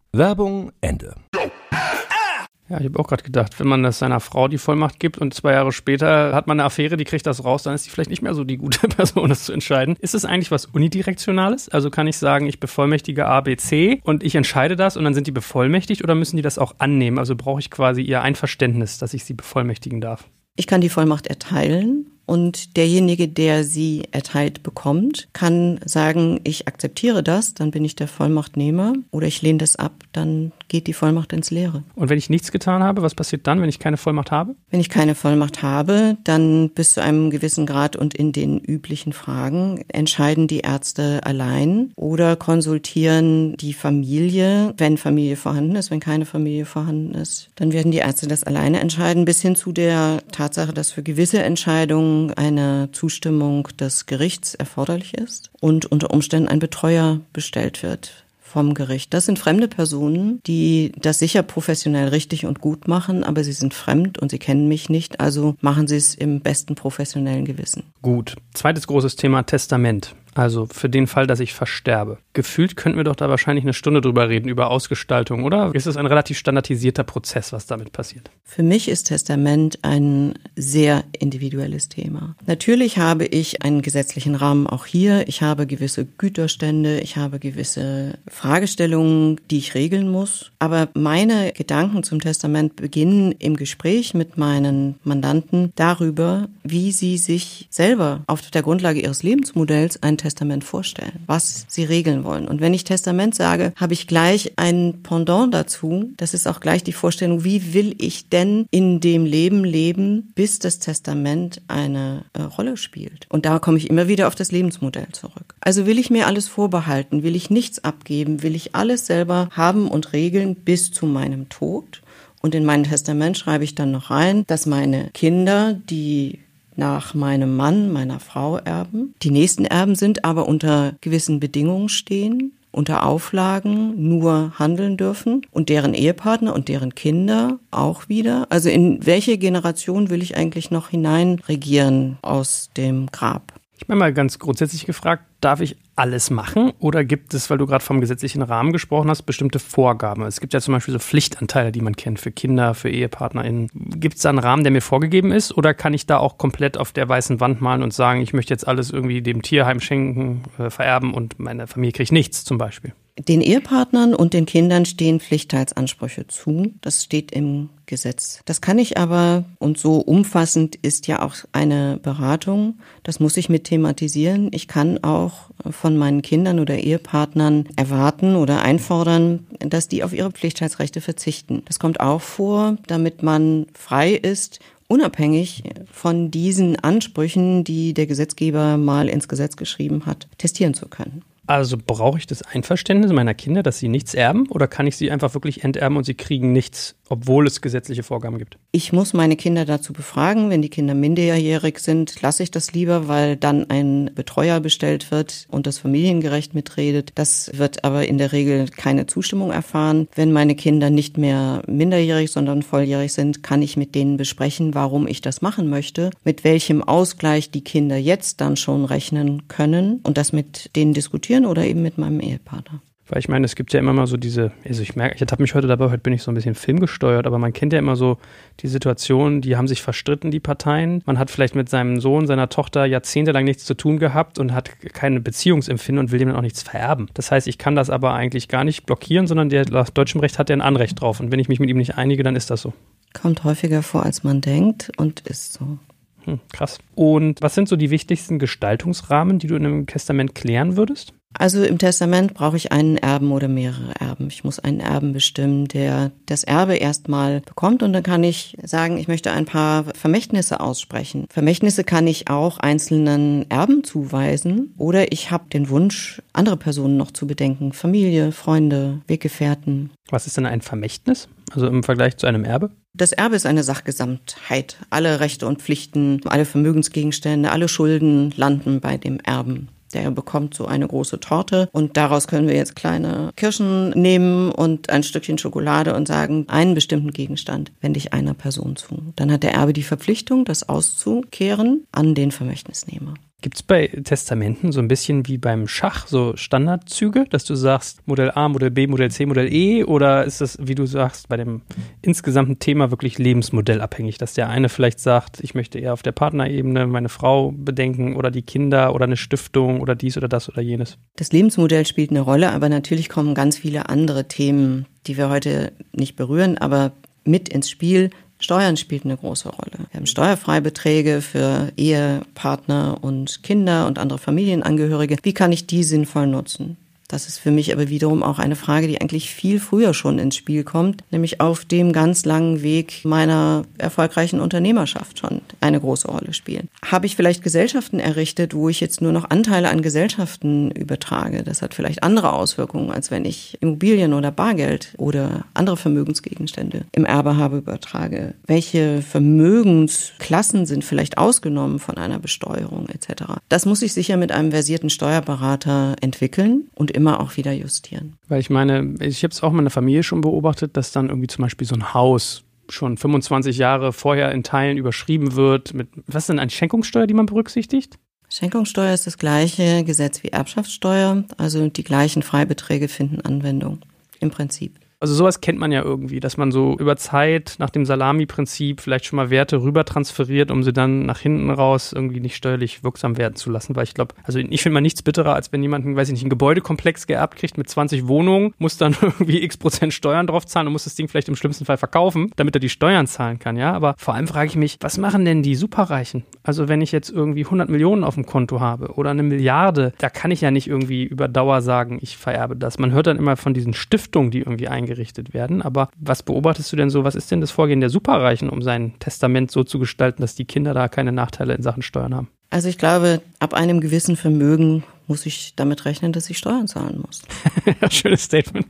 Werbung Ende. Ja, ich habe auch gerade gedacht, wenn man das seiner Frau die Vollmacht gibt und zwei Jahre später hat man eine Affäre, die kriegt das raus, dann ist die vielleicht nicht mehr so die gute Person, das zu entscheiden. Ist es eigentlich was Unidirektionales? Also kann ich sagen, ich bevollmächtige A, B, C und ich entscheide das und dann sind die bevollmächtigt oder müssen die das auch annehmen? Also brauche ich quasi ihr Einverständnis, dass ich sie bevollmächtigen darf? Ich kann die Vollmacht erteilen und derjenige, der sie erteilt bekommt, kann sagen, ich akzeptiere das, dann bin ich der Vollmachtnehmer oder ich lehne das ab, dann geht die Vollmacht ins Leere. Und wenn ich nichts getan habe, was passiert dann, wenn ich keine Vollmacht habe? Wenn ich keine Vollmacht habe, dann bis zu einem gewissen Grad und in den üblichen Fragen entscheiden die Ärzte allein oder konsultieren die Familie, wenn Familie vorhanden ist, wenn keine Familie vorhanden ist. Dann werden die Ärzte das alleine entscheiden, bis hin zu der Tatsache, dass für gewisse Entscheidungen eine Zustimmung des Gerichts erforderlich ist und unter Umständen ein Betreuer bestellt wird vom Gericht. Das sind fremde Personen, die das sicher professionell richtig und gut machen, aber sie sind fremd und sie kennen mich nicht, also machen sie es im besten professionellen Gewissen. Gut. Zweites großes Thema Testament. Also für den Fall, dass ich versterbe. Gefühlt könnten wir doch da wahrscheinlich eine Stunde drüber reden, über Ausgestaltung, oder? Ist es ein relativ standardisierter Prozess, was damit passiert? Für mich ist Testament ein sehr individuelles Thema. Natürlich habe ich einen gesetzlichen Rahmen auch hier. Ich habe gewisse Güterstände, ich habe gewisse Fragestellungen, die ich regeln muss. Aber meine Gedanken zum Testament beginnen im Gespräch mit meinen Mandanten darüber, wie sie sich selber auf der Grundlage ihres Lebensmodells ein Testament vorstellen, was sie regeln wollen. Und wenn ich Testament sage, habe ich gleich ein Pendant dazu. Das ist auch gleich die Vorstellung, wie will ich denn in dem Leben leben, bis das Testament eine äh, Rolle spielt. Und da komme ich immer wieder auf das Lebensmodell zurück. Also will ich mir alles vorbehalten, will ich nichts abgeben, will ich alles selber haben und regeln bis zu meinem Tod. Und in mein Testament schreibe ich dann noch rein, dass meine Kinder, die nach meinem Mann, meiner Frau erben. Die nächsten Erben sind aber unter gewissen Bedingungen stehen, unter Auflagen nur handeln dürfen und deren Ehepartner und deren Kinder auch wieder. Also in welche Generation will ich eigentlich noch hinein regieren aus dem Grab? Ich meine mal ganz grundsätzlich gefragt, darf ich alles machen oder gibt es, weil du gerade vom gesetzlichen Rahmen gesprochen hast, bestimmte Vorgaben? Es gibt ja zum Beispiel so Pflichtanteile, die man kennt für Kinder, für EhepartnerInnen. Gibt es da einen Rahmen, der mir vorgegeben ist oder kann ich da auch komplett auf der weißen Wand malen und sagen, ich möchte jetzt alles irgendwie dem Tierheim schenken, äh, vererben und meine Familie kriegt nichts zum Beispiel? Den Ehepartnern und den Kindern stehen Pflichtteilsansprüche zu. Das steht im Gesetz. Das kann ich aber, und so umfassend ist ja auch eine Beratung, das muss ich mit thematisieren. Ich kann auch von meinen Kindern oder Ehepartnern erwarten oder einfordern, dass die auf ihre Pflichtteilsrechte verzichten. Das kommt auch vor, damit man frei ist unabhängig von diesen Ansprüchen, die der Gesetzgeber mal ins Gesetz geschrieben hat, testieren zu können. Also brauche ich das Einverständnis meiner Kinder, dass sie nichts erben oder kann ich sie einfach wirklich enterben und sie kriegen nichts, obwohl es gesetzliche Vorgaben gibt? Ich muss meine Kinder dazu befragen. Wenn die Kinder minderjährig sind, lasse ich das lieber, weil dann ein Betreuer bestellt wird und das familiengerecht mitredet. Das wird aber in der Regel keine Zustimmung erfahren. Wenn meine Kinder nicht mehr minderjährig, sondern volljährig sind, kann ich mit denen besprechen, warum ich das machen möchte, mit welchem Ausgleich die Kinder jetzt dann schon rechnen können und das mit denen diskutieren Freundin oder eben mit meinem Ehepartner. Weil ich meine, es gibt ja immer mal so diese, also ich merke, ich habe mich heute dabei, heute bin ich so ein bisschen filmgesteuert, aber man kennt ja immer so die Situation, die haben sich verstritten, die Parteien. Man hat vielleicht mit seinem Sohn, seiner Tochter jahrzehntelang nichts zu tun gehabt und hat keine Beziehungsempfinden und will dem dann auch nichts vererben. Das heißt, ich kann das aber eigentlich gar nicht blockieren, sondern der nach deutschem Recht hat er ein Anrecht drauf. Und wenn ich mich mit ihm nicht einige, dann ist das so. Kommt häufiger vor, als man denkt und ist so. Hm, krass. Und was sind so die wichtigsten Gestaltungsrahmen, die du in einem Testament klären würdest? Also im Testament brauche ich einen Erben oder mehrere Erben. Ich muss einen Erben bestimmen, der das Erbe erstmal bekommt und dann kann ich sagen, ich möchte ein paar Vermächtnisse aussprechen. Vermächtnisse kann ich auch einzelnen Erben zuweisen oder ich habe den Wunsch, andere Personen noch zu bedenken. Familie, Freunde, Weggefährten. Was ist denn ein Vermächtnis? Also im Vergleich zu einem Erbe? Das Erbe ist eine Sachgesamtheit. Alle Rechte und Pflichten, alle Vermögensgegenstände, alle Schulden landen bei dem Erben. Der bekommt so eine große Torte und daraus können wir jetzt kleine Kirschen nehmen und ein Stückchen Schokolade und sagen, einen bestimmten Gegenstand wende ich einer Person zu. Dann hat der Erbe die Verpflichtung, das auszukehren an den Vermächtnisnehmer. Gibt es bei Testamenten so ein bisschen wie beim Schach so Standardzüge, dass du sagst Modell A, Modell B, Modell C, Modell E? Oder ist das, wie du sagst, bei dem insgesamten Thema wirklich lebensmodellabhängig, dass der eine vielleicht sagt, ich möchte eher auf der Partnerebene meine Frau bedenken oder die Kinder oder eine Stiftung oder dies oder das oder jenes? Das Lebensmodell spielt eine Rolle, aber natürlich kommen ganz viele andere Themen, die wir heute nicht berühren, aber mit ins Spiel, Steuern spielt eine große Rolle. Wir haben Steuerfreibeträge für Ehepartner und Kinder und andere Familienangehörige. Wie kann ich die sinnvoll nutzen? Das ist für mich aber wiederum auch eine Frage, die eigentlich viel früher schon ins Spiel kommt, nämlich auf dem ganz langen Weg meiner erfolgreichen Unternehmerschaft schon eine große Rolle spielen. Habe ich vielleicht Gesellschaften errichtet, wo ich jetzt nur noch Anteile an Gesellschaften übertrage? Das hat vielleicht andere Auswirkungen, als wenn ich Immobilien oder Bargeld oder andere Vermögensgegenstände im Erbe habe übertrage. Welche Vermögensklassen sind vielleicht ausgenommen von einer Besteuerung etc. Das muss ich sicher mit einem versierten Steuerberater entwickeln und immer auch wieder justieren. Weil ich meine, ich habe es auch in meiner Familie schon beobachtet, dass dann irgendwie zum Beispiel so ein Haus schon 25 Jahre vorher in Teilen überschrieben wird. Mit, was ist denn eine Schenkungssteuer, die man berücksichtigt? Schenkungssteuer ist das gleiche Gesetz wie Erbschaftssteuer, also die gleichen Freibeträge finden Anwendung im Prinzip. Also sowas kennt man ja irgendwie, dass man so über Zeit nach dem Salami-Prinzip vielleicht schon mal Werte rüber transferiert, um sie dann nach hinten raus irgendwie nicht steuerlich wirksam werden zu lassen. Weil ich glaube, also ich finde mal nichts bitterer, als wenn jemand, weiß ich nicht, einen Gebäudekomplex geerbt kriegt mit 20 Wohnungen, muss dann irgendwie x Prozent Steuern drauf zahlen und muss das Ding vielleicht im schlimmsten Fall verkaufen, damit er die Steuern zahlen kann, ja. Aber vor allem frage ich mich, was machen denn die Superreichen? Also wenn ich jetzt irgendwie 100 Millionen auf dem Konto habe oder eine Milliarde, da kann ich ja nicht irgendwie über Dauer sagen, ich vererbe das. Man hört dann immer von diesen Stiftungen, die irgendwie eingehen eingerichtet werden. Aber was beobachtest du denn so? Was ist denn das Vorgehen der Superreichen, um sein Testament so zu gestalten, dass die Kinder da keine Nachteile in Sachen Steuern haben? Also ich glaube, ab einem gewissen Vermögen muss ich damit rechnen, dass ich Steuern zahlen muss. Schönes Statement.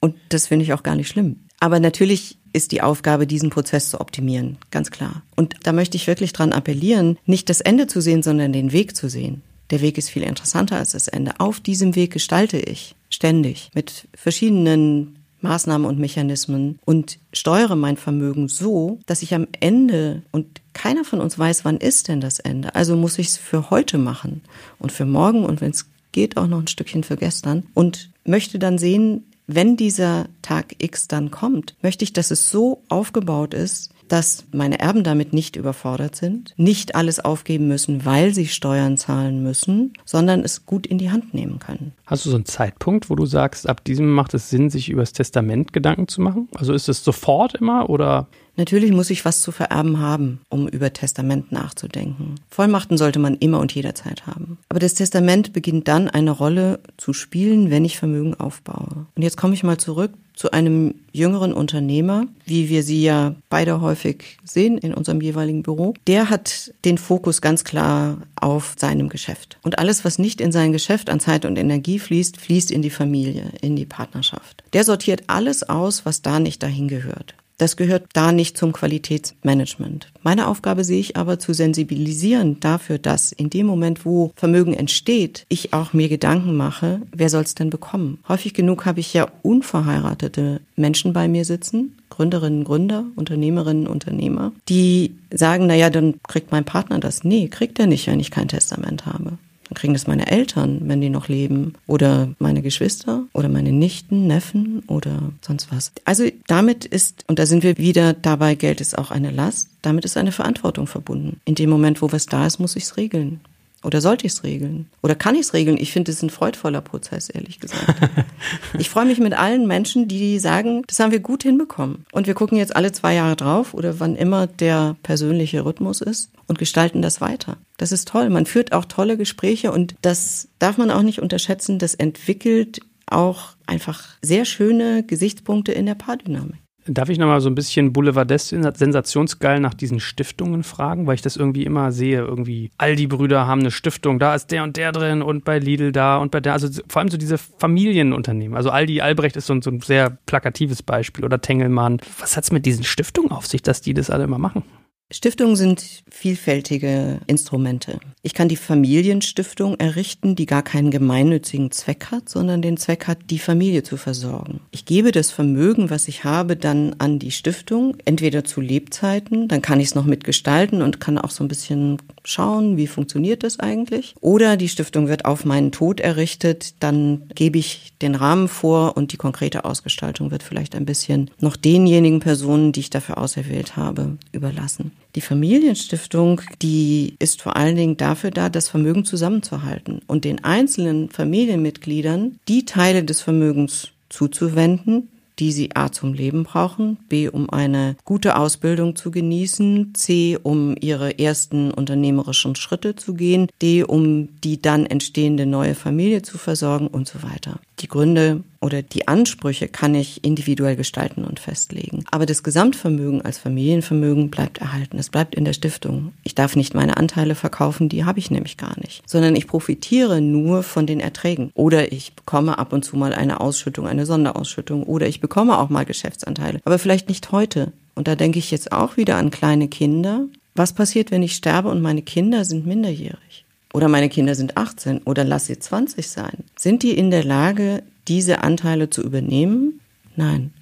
Und das finde ich auch gar nicht schlimm. Aber natürlich ist die Aufgabe, diesen Prozess zu optimieren, ganz klar. Und da möchte ich wirklich dran appellieren, nicht das Ende zu sehen, sondern den Weg zu sehen. Der Weg ist viel interessanter als das Ende. Auf diesem Weg gestalte ich ständig mit verschiedenen Maßnahmen und Mechanismen und steuere mein Vermögen so, dass ich am Ende und keiner von uns weiß, wann ist denn das Ende. Also muss ich es für heute machen und für morgen und wenn es geht auch noch ein Stückchen für gestern und möchte dann sehen, wenn dieser Tag X dann kommt, möchte ich, dass es so aufgebaut ist, dass meine Erben damit nicht überfordert sind, nicht alles aufgeben müssen, weil sie Steuern zahlen müssen, sondern es gut in die Hand nehmen können. Hast du so einen Zeitpunkt, wo du sagst, ab diesem macht es Sinn, sich über das Testament Gedanken zu machen? Also ist es sofort immer oder? Natürlich muss ich was zu vererben haben, um über Testament nachzudenken. Vollmachten sollte man immer und jederzeit haben. Aber das Testament beginnt dann eine Rolle zu spielen, wenn ich Vermögen aufbaue. Und jetzt komme ich mal zurück zu einem jüngeren Unternehmer, wie wir sie ja beide häufig sehen in unserem jeweiligen Büro. Der hat den Fokus ganz klar auf seinem Geschäft. Und alles, was nicht in sein Geschäft an Zeit und Energie fließt, fließt in die Familie, in die Partnerschaft. Der sortiert alles aus, was da nicht dahin gehört. Das gehört da nicht zum Qualitätsmanagement. Meine Aufgabe sehe ich aber zu sensibilisieren dafür, dass in dem Moment, wo Vermögen entsteht, ich auch mir Gedanken mache, wer soll es denn bekommen? Häufig genug habe ich ja unverheiratete Menschen bei mir sitzen, Gründerinnen, Gründer, Unternehmerinnen, Unternehmer, die sagen, na ja, dann kriegt mein Partner das. Nee, kriegt er nicht, wenn ich kein Testament habe. Kriegen das meine Eltern, wenn die noch leben, oder meine Geschwister oder meine Nichten, Neffen oder sonst was. Also damit ist, und da sind wir wieder dabei, Geld ist auch eine Last, damit ist eine Verantwortung verbunden. In dem Moment, wo was da ist, muss ich es regeln. Oder sollte ich es regeln? Oder kann ich es regeln? Ich finde, es ist ein freudvoller Prozess, ehrlich gesagt. ich freue mich mit allen Menschen, die sagen, das haben wir gut hinbekommen. Und wir gucken jetzt alle zwei Jahre drauf oder wann immer der persönliche Rhythmus ist und gestalten das weiter. Das ist toll. Man führt auch tolle Gespräche und das darf man auch nicht unterschätzen. Das entwickelt auch einfach sehr schöne Gesichtspunkte in der Paardynamik. Darf ich nochmal so ein bisschen Boulevardesk sensationsgeil nach diesen Stiftungen fragen, weil ich das irgendwie immer sehe. Irgendwie, all die Brüder haben eine Stiftung, da ist der und der drin und bei Lidl da und bei der, also vor allem so diese Familienunternehmen. Also Aldi Albrecht ist so ein, so ein sehr plakatives Beispiel oder Tengelmann. Was hat es mit diesen Stiftungen auf sich, dass die das alle immer machen? Stiftungen sind vielfältige Instrumente. Ich kann die Familienstiftung errichten, die gar keinen gemeinnützigen Zweck hat, sondern den Zweck hat, die Familie zu versorgen. Ich gebe das Vermögen, was ich habe, dann an die Stiftung, entweder zu Lebzeiten, dann kann ich es noch mitgestalten und kann auch so ein bisschen schauen, wie funktioniert das eigentlich. Oder die Stiftung wird auf meinen Tod errichtet, dann gebe ich den Rahmen vor und die konkrete Ausgestaltung wird vielleicht ein bisschen noch denjenigen Personen, die ich dafür auserwählt habe, überlassen. Die Familienstiftung, die ist vor allen Dingen dafür da, das Vermögen zusammenzuhalten und den einzelnen Familienmitgliedern die Teile des Vermögens zuzuwenden, die sie A zum Leben brauchen, B um eine gute Ausbildung zu genießen, C um ihre ersten unternehmerischen Schritte zu gehen, D um die dann entstehende neue Familie zu versorgen und so weiter. Die Gründe oder die Ansprüche kann ich individuell gestalten und festlegen. Aber das Gesamtvermögen als Familienvermögen bleibt erhalten. Es bleibt in der Stiftung. Ich darf nicht meine Anteile verkaufen, die habe ich nämlich gar nicht, sondern ich profitiere nur von den Erträgen. Oder ich bekomme ab und zu mal eine Ausschüttung, eine Sonderausschüttung oder ich bekomme auch mal Geschäftsanteile. Aber vielleicht nicht heute. Und da denke ich jetzt auch wieder an kleine Kinder. Was passiert, wenn ich sterbe und meine Kinder sind minderjährig? Oder meine Kinder sind 18 oder lass sie 20 sein. Sind die in der Lage, diese Anteile zu übernehmen? Nein.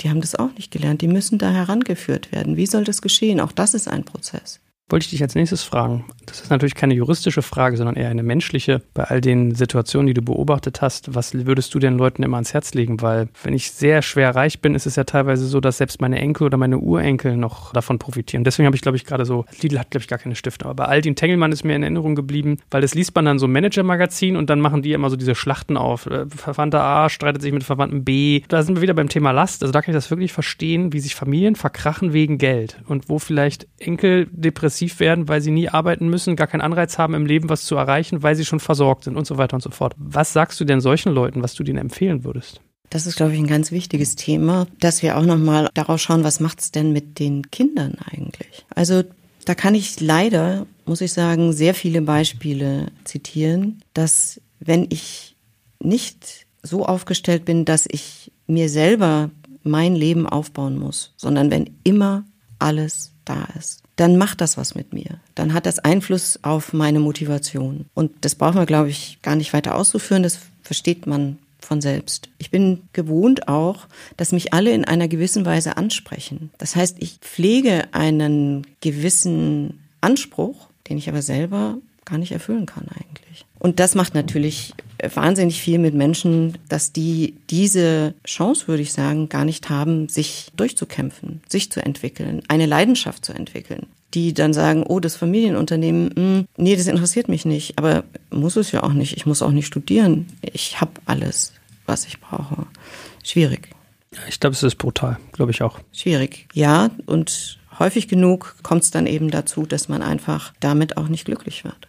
Die haben das auch nicht gelernt. Die müssen da herangeführt werden. Wie soll das geschehen? Auch das ist ein Prozess. Wollte ich dich als nächstes fragen. Das ist natürlich keine juristische Frage, sondern eher eine menschliche. Bei all den Situationen, die du beobachtet hast, was würdest du den Leuten immer ans Herz legen? Weil wenn ich sehr schwer reich bin, ist es ja teilweise so, dass selbst meine Enkel oder meine Urenkel noch davon profitieren. Deswegen habe ich, glaube ich, gerade so, Lidl hat, glaube ich, gar keine Stifte. Aber bei Aldi Tengelmann ist mir in Erinnerung geblieben, weil das liest man dann so Manager-Magazin und dann machen die immer so diese Schlachten auf. Äh, Verwandter A streitet sich mit Verwandten B. Da sind wir wieder beim Thema Last. Also da kann ich das wirklich verstehen, wie sich Familien verkrachen wegen Geld und wo vielleicht Enkel depressiv depressiv werden, weil sie nie arbeiten müssen, gar keinen Anreiz haben im Leben, was zu erreichen, weil sie schon versorgt sind und so weiter und so fort. Was sagst du denn solchen Leuten, was du denen empfehlen würdest? Das ist, glaube ich, ein ganz wichtiges Thema, dass wir auch nochmal darauf schauen, was macht es denn mit den Kindern eigentlich? Also da kann ich leider, muss ich sagen, sehr viele Beispiele zitieren, dass wenn ich nicht so aufgestellt bin, dass ich mir selber mein Leben aufbauen muss, sondern wenn immer alles da ist, dann macht das was mit mir. Dann hat das Einfluss auf meine Motivation. Und das braucht man, glaube ich, gar nicht weiter auszuführen. Das versteht man von selbst. Ich bin gewohnt auch, dass mich alle in einer gewissen Weise ansprechen. Das heißt, ich pflege einen gewissen Anspruch, den ich aber selber gar nicht erfüllen kann eigentlich. Und das macht natürlich wahnsinnig viel mit Menschen, dass die diese Chance, würde ich sagen, gar nicht haben, sich durchzukämpfen, sich zu entwickeln, eine Leidenschaft zu entwickeln. Die dann sagen, oh, das Familienunternehmen, mh, hm, nee, das interessiert mich nicht. Aber muss es ja auch nicht. Ich muss auch nicht studieren. Ich habe alles, was ich brauche. Schwierig. Ich glaube, es ist brutal, glaube ich auch. Schwierig, ja. Und häufig genug kommt es dann eben dazu, dass man einfach damit auch nicht glücklich wird.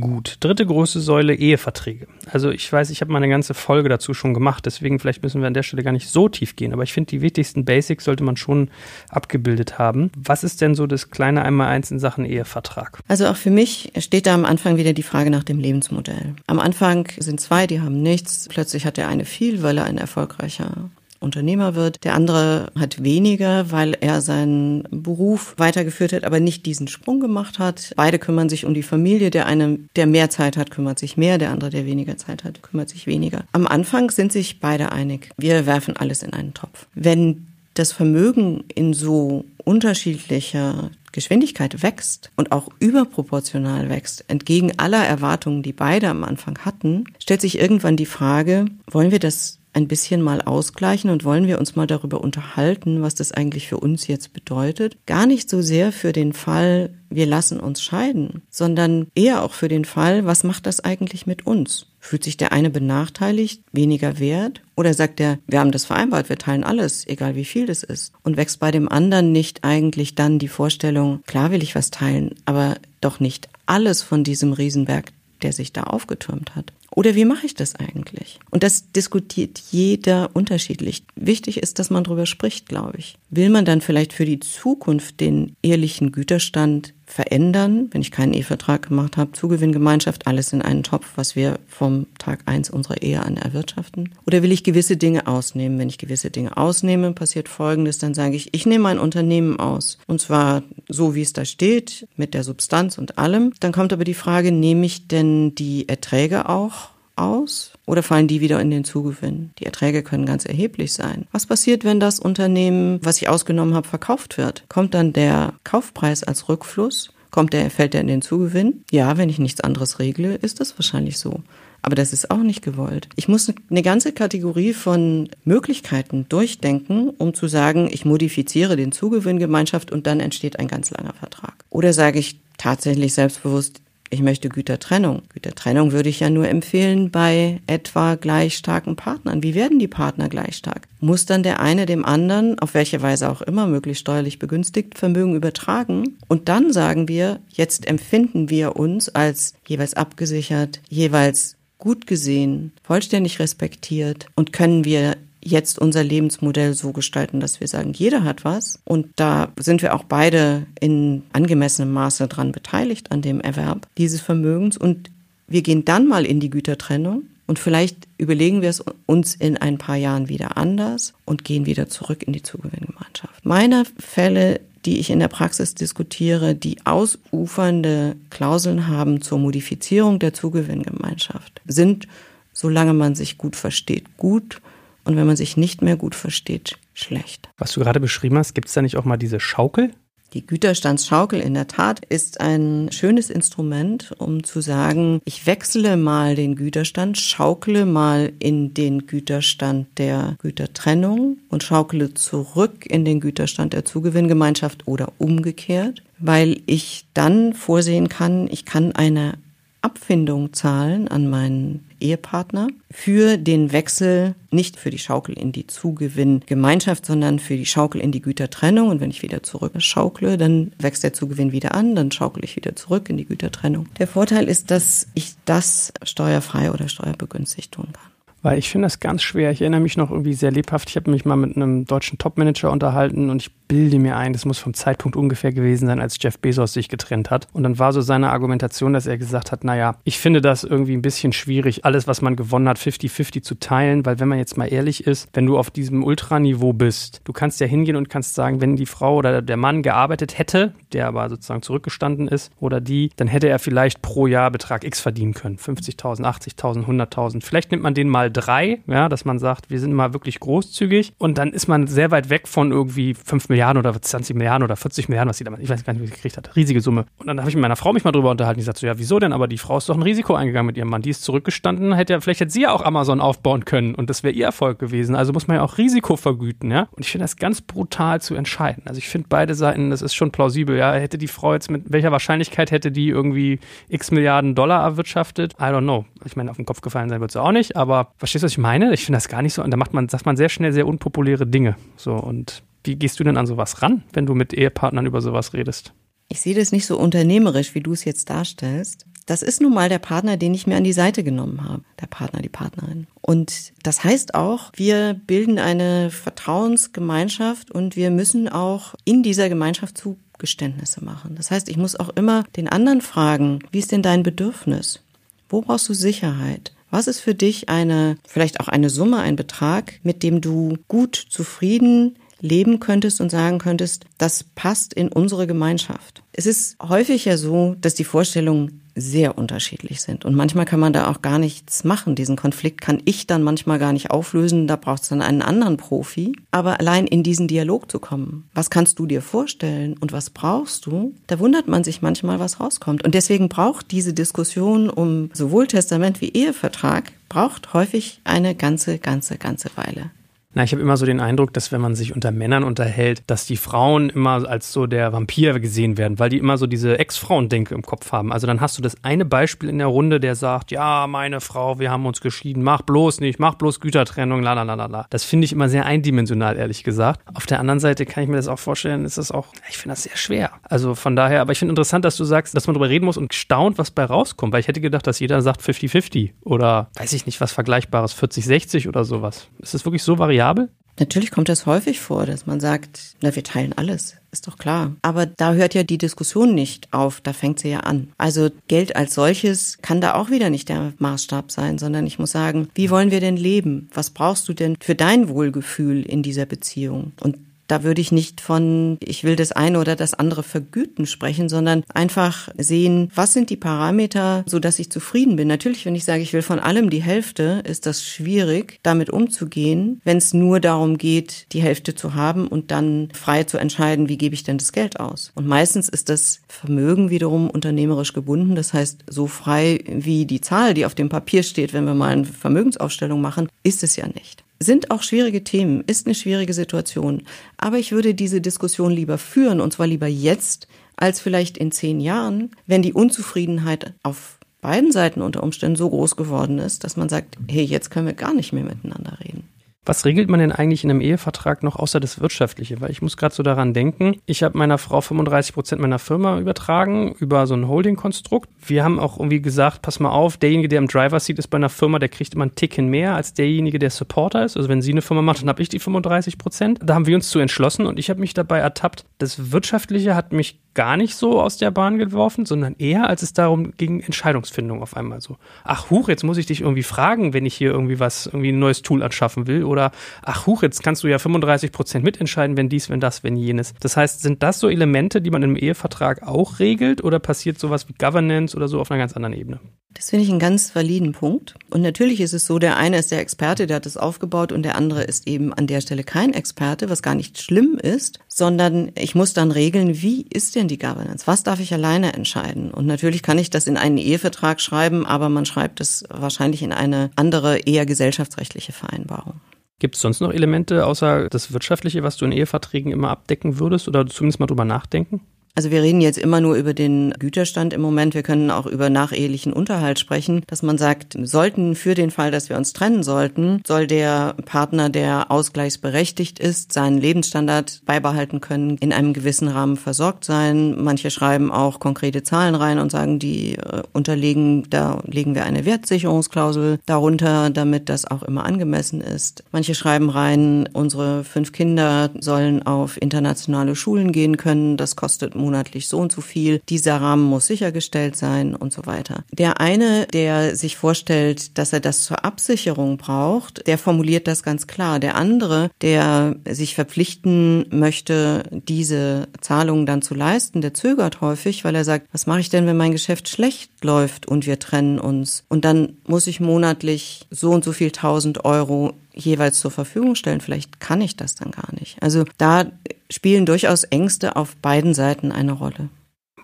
Gut, dritte große Säule Eheverträge. Also ich weiß, ich habe mal eine ganze Folge dazu schon gemacht, deswegen vielleicht müssen wir an der Stelle gar nicht so tief gehen, aber ich finde, die wichtigsten Basics sollte man schon abgebildet haben. Was ist denn so das kleine Einmaleins in Sachen Ehevertrag? Also auch für mich steht da am Anfang wieder die Frage nach dem Lebensmodell. Am Anfang sind zwei, die haben nichts. Plötzlich hat der eine viel, weil er ein erfolgreicher Unternehmer wird. Der andere hat weniger, weil er seinen Beruf weitergeführt hat, aber nicht diesen Sprung gemacht hat. Beide kümmern sich um die Familie. Der eine, der mehr Zeit hat, kümmert sich mehr. Der andere, der weniger Zeit hat, kümmert sich weniger. Am Anfang sind sich beide einig. Wir werfen alles in einen Topf. Wenn das Vermögen in so unterschiedlicher Geschwindigkeit wächst und auch überproportional wächst, entgegen aller Erwartungen, die beide am Anfang hatten, stellt sich irgendwann die Frage, wollen wir das ein bisschen mal ausgleichen und wollen wir uns mal darüber unterhalten, was das eigentlich für uns jetzt bedeutet. Gar nicht so sehr für den Fall, wir lassen uns scheiden, sondern eher auch für den Fall, was macht das eigentlich mit uns? Fühlt sich der eine benachteiligt, weniger wert? Oder sagt er, wir haben das vereinbart, wir teilen alles, egal wie viel das ist? Und wächst bei dem anderen nicht eigentlich dann die Vorstellung, klar will ich was teilen, aber doch nicht alles von diesem Riesenberg, der sich da aufgetürmt hat? Oder wie mache ich das eigentlich? Und das diskutiert jeder unterschiedlich. Wichtig ist, dass man darüber spricht, glaube ich. Will man dann vielleicht für die Zukunft den ehrlichen Güterstand verändern, wenn ich keinen Ehevertrag gemacht habe, Zugewinngemeinschaft, alles in einen Topf, was wir vom Tag eins unserer Ehe an erwirtschaften? Oder will ich gewisse Dinge ausnehmen? Wenn ich gewisse Dinge ausnehme, passiert Folgendes, dann sage ich, ich nehme mein Unternehmen aus. Und zwar so, wie es da steht, mit der Substanz und allem. Dann kommt aber die Frage, nehme ich denn die Erträge auch aus oder fallen die wieder in den Zugewinn? Die Erträge können ganz erheblich sein. Was passiert, wenn das Unternehmen, was ich ausgenommen habe, verkauft wird? Kommt dann der Kaufpreis als Rückfluss? Kommt der, fällt der in den Zugewinn? Ja, wenn ich nichts anderes regle, ist das wahrscheinlich so. Aber das ist auch nicht gewollt. Ich muss eine ganze Kategorie von Möglichkeiten durchdenken, um zu sagen, ich modifiziere den Zugewinngemeinschaft und dann entsteht ein ganz langer Vertrag. Oder sage ich tatsächlich selbstbewusst, ich möchte Gütertrennung. Gütertrennung würde ich ja nur empfehlen bei etwa gleich starken Partnern. Wie werden die Partner gleich stark? Muss dann der eine dem anderen, auf welche Weise auch immer, möglichst steuerlich begünstigt, Vermögen übertragen? Und dann sagen wir, jetzt empfinden wir uns als jeweils abgesichert, jeweils gut gesehen, vollständig respektiert und können wir jetzt unser Lebensmodell so gestalten, dass wir sagen, jeder hat was. Und da sind wir auch beide in angemessenem Maße dran beteiligt an dem Erwerb dieses Vermögens. Und wir gehen dann mal in die Gütertrennung. Und vielleicht überlegen wir es uns in ein paar Jahren wieder anders und gehen wieder zurück in die Zugewinngemeinschaft. Meine Fälle, die ich in der Praxis diskutiere, die ausufernde Klauseln haben zur Modifizierung der Zugewinngemeinschaft, sind, solange man sich gut versteht, gut und wenn man sich nicht mehr gut versteht, schlecht. Was du gerade beschrieben hast, gibt es da nicht auch mal diese Schaukel? Die Güterstandsschaukel in der Tat ist ein schönes Instrument, um zu sagen, ich wechsle mal den Güterstand, schaukle mal in den Güterstand der Gütertrennung und schaukle zurück in den Güterstand der Zugewinngemeinschaft oder umgekehrt, weil ich dann vorsehen kann, ich kann eine Abfindung zahlen an meinen Ehepartner für den Wechsel, nicht für die Schaukel in die Zugewinngemeinschaft, sondern für die Schaukel in die Gütertrennung. Und wenn ich wieder zurück schaukle, dann wächst der Zugewinn wieder an, dann schaukel ich wieder zurück in die Gütertrennung. Der Vorteil ist, dass ich das steuerfrei oder steuerbegünstigt tun kann. Weil ich finde das ganz schwer. Ich erinnere mich noch irgendwie sehr lebhaft. Ich habe mich mal mit einem deutschen Topmanager unterhalten und ich bilde mir ein, das muss vom Zeitpunkt ungefähr gewesen sein, als Jeff Bezos sich getrennt hat. Und dann war so seine Argumentation, dass er gesagt hat, naja, ich finde das irgendwie ein bisschen schwierig, alles, was man gewonnen hat, 50-50 zu teilen, weil wenn man jetzt mal ehrlich ist, wenn du auf diesem Ultraniveau bist, du kannst ja hingehen und kannst sagen, wenn die Frau oder der Mann gearbeitet hätte, der aber sozusagen zurückgestanden ist, oder die, dann hätte er vielleicht pro Jahr Betrag X verdienen können. 50.000, 80.000, 100.000. Vielleicht nimmt man den mal drei, ja, dass man sagt, wir sind mal wirklich großzügig und dann ist man sehr weit weg von irgendwie 5 Milliarden oder 20 Milliarden oder 40 Milliarden, was sie damals, ich weiß gar nicht, wie sie gekriegt hat. Riesige Summe. Und dann habe ich mit meiner Frau mich mal drüber unterhalten. Die sagt so, ja, wieso denn? Aber die Frau ist doch ein Risiko eingegangen mit ihrem Mann. Die ist zurückgestanden, hätte ja, vielleicht hätte sie ja auch Amazon aufbauen können und das wäre ihr Erfolg gewesen. Also muss man ja auch Risiko vergüten, ja. Und ich finde das ganz brutal zu entscheiden. Also ich finde beide Seiten, das ist schon plausibel, ja. Hätte die Frau jetzt mit welcher Wahrscheinlichkeit hätte die irgendwie x Milliarden Dollar erwirtschaftet? I don't know. Ich meine, auf den Kopf gefallen sein wird sie auch nicht, aber verstehst du, was ich meine? Ich finde das gar nicht so. Und da macht man, sagt man sehr schnell sehr unpopuläre Dinge. So und wie gehst du denn an sowas ran, wenn du mit Ehepartnern über sowas redest? Ich sehe das nicht so unternehmerisch, wie du es jetzt darstellst. Das ist nun mal der Partner, den ich mir an die Seite genommen habe. Der Partner, die Partnerin. Und das heißt auch, wir bilden eine Vertrauensgemeinschaft und wir müssen auch in dieser Gemeinschaft Zugeständnisse machen. Das heißt, ich muss auch immer den anderen fragen, wie ist denn dein Bedürfnis? Wo brauchst du Sicherheit? Was ist für dich eine, vielleicht auch eine Summe, ein Betrag, mit dem du gut zufrieden leben könntest und sagen könntest, das passt in unsere Gemeinschaft. Es ist häufig ja so, dass die Vorstellungen sehr unterschiedlich sind. Und manchmal kann man da auch gar nichts machen. Diesen Konflikt kann ich dann manchmal gar nicht auflösen. Da braucht es dann einen anderen Profi. Aber allein in diesen Dialog zu kommen, was kannst du dir vorstellen und was brauchst du, da wundert man sich manchmal, was rauskommt. Und deswegen braucht diese Diskussion um sowohl Testament wie Ehevertrag, braucht häufig eine ganze, ganze, ganze Weile. Na, ich habe immer so den Eindruck, dass wenn man sich unter Männern unterhält, dass die Frauen immer als so der Vampir gesehen werden, weil die immer so diese Ex-Frauen-Denke im Kopf haben. Also dann hast du das eine Beispiel in der Runde, der sagt, ja, meine Frau, wir haben uns geschieden, mach bloß nicht, mach bloß Gütertrennung, la la la la. Das finde ich immer sehr eindimensional, ehrlich gesagt. Auf der anderen Seite kann ich mir das auch vorstellen, ist das auch, ich finde das sehr schwer. Also von daher, aber ich finde interessant, dass du sagst, dass man darüber reden muss und staunt, was bei rauskommt, weil ich hätte gedacht, dass jeder sagt 50-50 oder weiß ich nicht, was Vergleichbares, 40-60 oder sowas. Ist das wirklich so variabel? Variabel? Natürlich kommt das häufig vor, dass man sagt, na, wir teilen alles, ist doch klar. Aber da hört ja die Diskussion nicht auf, da fängt sie ja an. Also Geld als solches kann da auch wieder nicht der Maßstab sein, sondern ich muss sagen, wie wollen wir denn leben? Was brauchst du denn für dein Wohlgefühl in dieser Beziehung? Und da würde ich nicht von, ich will das eine oder das andere vergüten sprechen, sondern einfach sehen, was sind die Parameter, so dass ich zufrieden bin. Natürlich, wenn ich sage, ich will von allem die Hälfte, ist das schwierig, damit umzugehen, wenn es nur darum geht, die Hälfte zu haben und dann frei zu entscheiden, wie gebe ich denn das Geld aus. Und meistens ist das Vermögen wiederum unternehmerisch gebunden. Das heißt, so frei wie die Zahl, die auf dem Papier steht, wenn wir mal eine Vermögensaufstellung machen, ist es ja nicht sind auch schwierige Themen, ist eine schwierige Situation. Aber ich würde diese Diskussion lieber führen, und zwar lieber jetzt, als vielleicht in zehn Jahren, wenn die Unzufriedenheit auf beiden Seiten unter Umständen so groß geworden ist, dass man sagt, hey, jetzt können wir gar nicht mehr miteinander reden. Was regelt man denn eigentlich in einem Ehevertrag noch außer das Wirtschaftliche? Weil ich muss gerade so daran denken, ich habe meiner Frau 35 Prozent meiner Firma übertragen über so ein Holding-Konstrukt. Wir haben auch irgendwie gesagt, pass mal auf, derjenige, der im Driver-Seat ist bei einer Firma, der kriegt immer einen Ticken mehr als derjenige, der Supporter ist. Also wenn sie eine Firma macht, dann habe ich die 35 Prozent. Da haben wir uns zu entschlossen und ich habe mich dabei ertappt. Das Wirtschaftliche hat mich gar nicht so aus der Bahn geworfen, sondern eher, als es darum ging, Entscheidungsfindung auf einmal so. Ach, huch, jetzt muss ich dich irgendwie fragen, wenn ich hier irgendwie was, irgendwie ein neues Tool anschaffen will. Oder, ach, huch, jetzt kannst du ja 35 Prozent mitentscheiden, wenn dies, wenn das, wenn jenes. Das heißt, sind das so Elemente, die man im Ehevertrag auch regelt oder passiert sowas wie Governance oder so auf einer ganz anderen Ebene? Das finde ich einen ganz validen Punkt. Und natürlich ist es so, der eine ist der Experte, der hat es aufgebaut und der andere ist eben an der Stelle kein Experte, was gar nicht schlimm ist, sondern ich muss dann regeln, wie ist denn die Governance? Was darf ich alleine entscheiden? Und natürlich kann ich das in einen Ehevertrag schreiben, aber man schreibt es wahrscheinlich in eine andere, eher gesellschaftsrechtliche Vereinbarung. Gibt es sonst noch Elemente außer das Wirtschaftliche, was du in Eheverträgen immer abdecken würdest oder zumindest mal drüber nachdenken? Also wir reden jetzt immer nur über den Güterstand im Moment. Wir können auch über nachehelichen Unterhalt sprechen, dass man sagt, sollten für den Fall, dass wir uns trennen sollten, soll der Partner, der ausgleichsberechtigt ist, seinen Lebensstandard beibehalten können, in einem gewissen Rahmen versorgt sein. Manche schreiben auch konkrete Zahlen rein und sagen, die äh, unterlegen, da legen wir eine Wertsicherungsklausel darunter, damit das auch immer angemessen ist. Manche schreiben rein, unsere fünf Kinder sollen auf internationale Schulen gehen können. Das kostet monatlich so und so viel, dieser Rahmen muss sichergestellt sein und so weiter. Der eine, der sich vorstellt, dass er das zur Absicherung braucht, der formuliert das ganz klar. Der andere, der sich verpflichten möchte, diese Zahlungen dann zu leisten, der zögert häufig, weil er sagt, was mache ich denn, wenn mein Geschäft schlecht läuft und wir trennen uns? Und dann muss ich monatlich so und so viel tausend Euro jeweils zur Verfügung stellen. Vielleicht kann ich das dann gar nicht. Also da spielen durchaus Ängste auf beiden Seiten eine Rolle.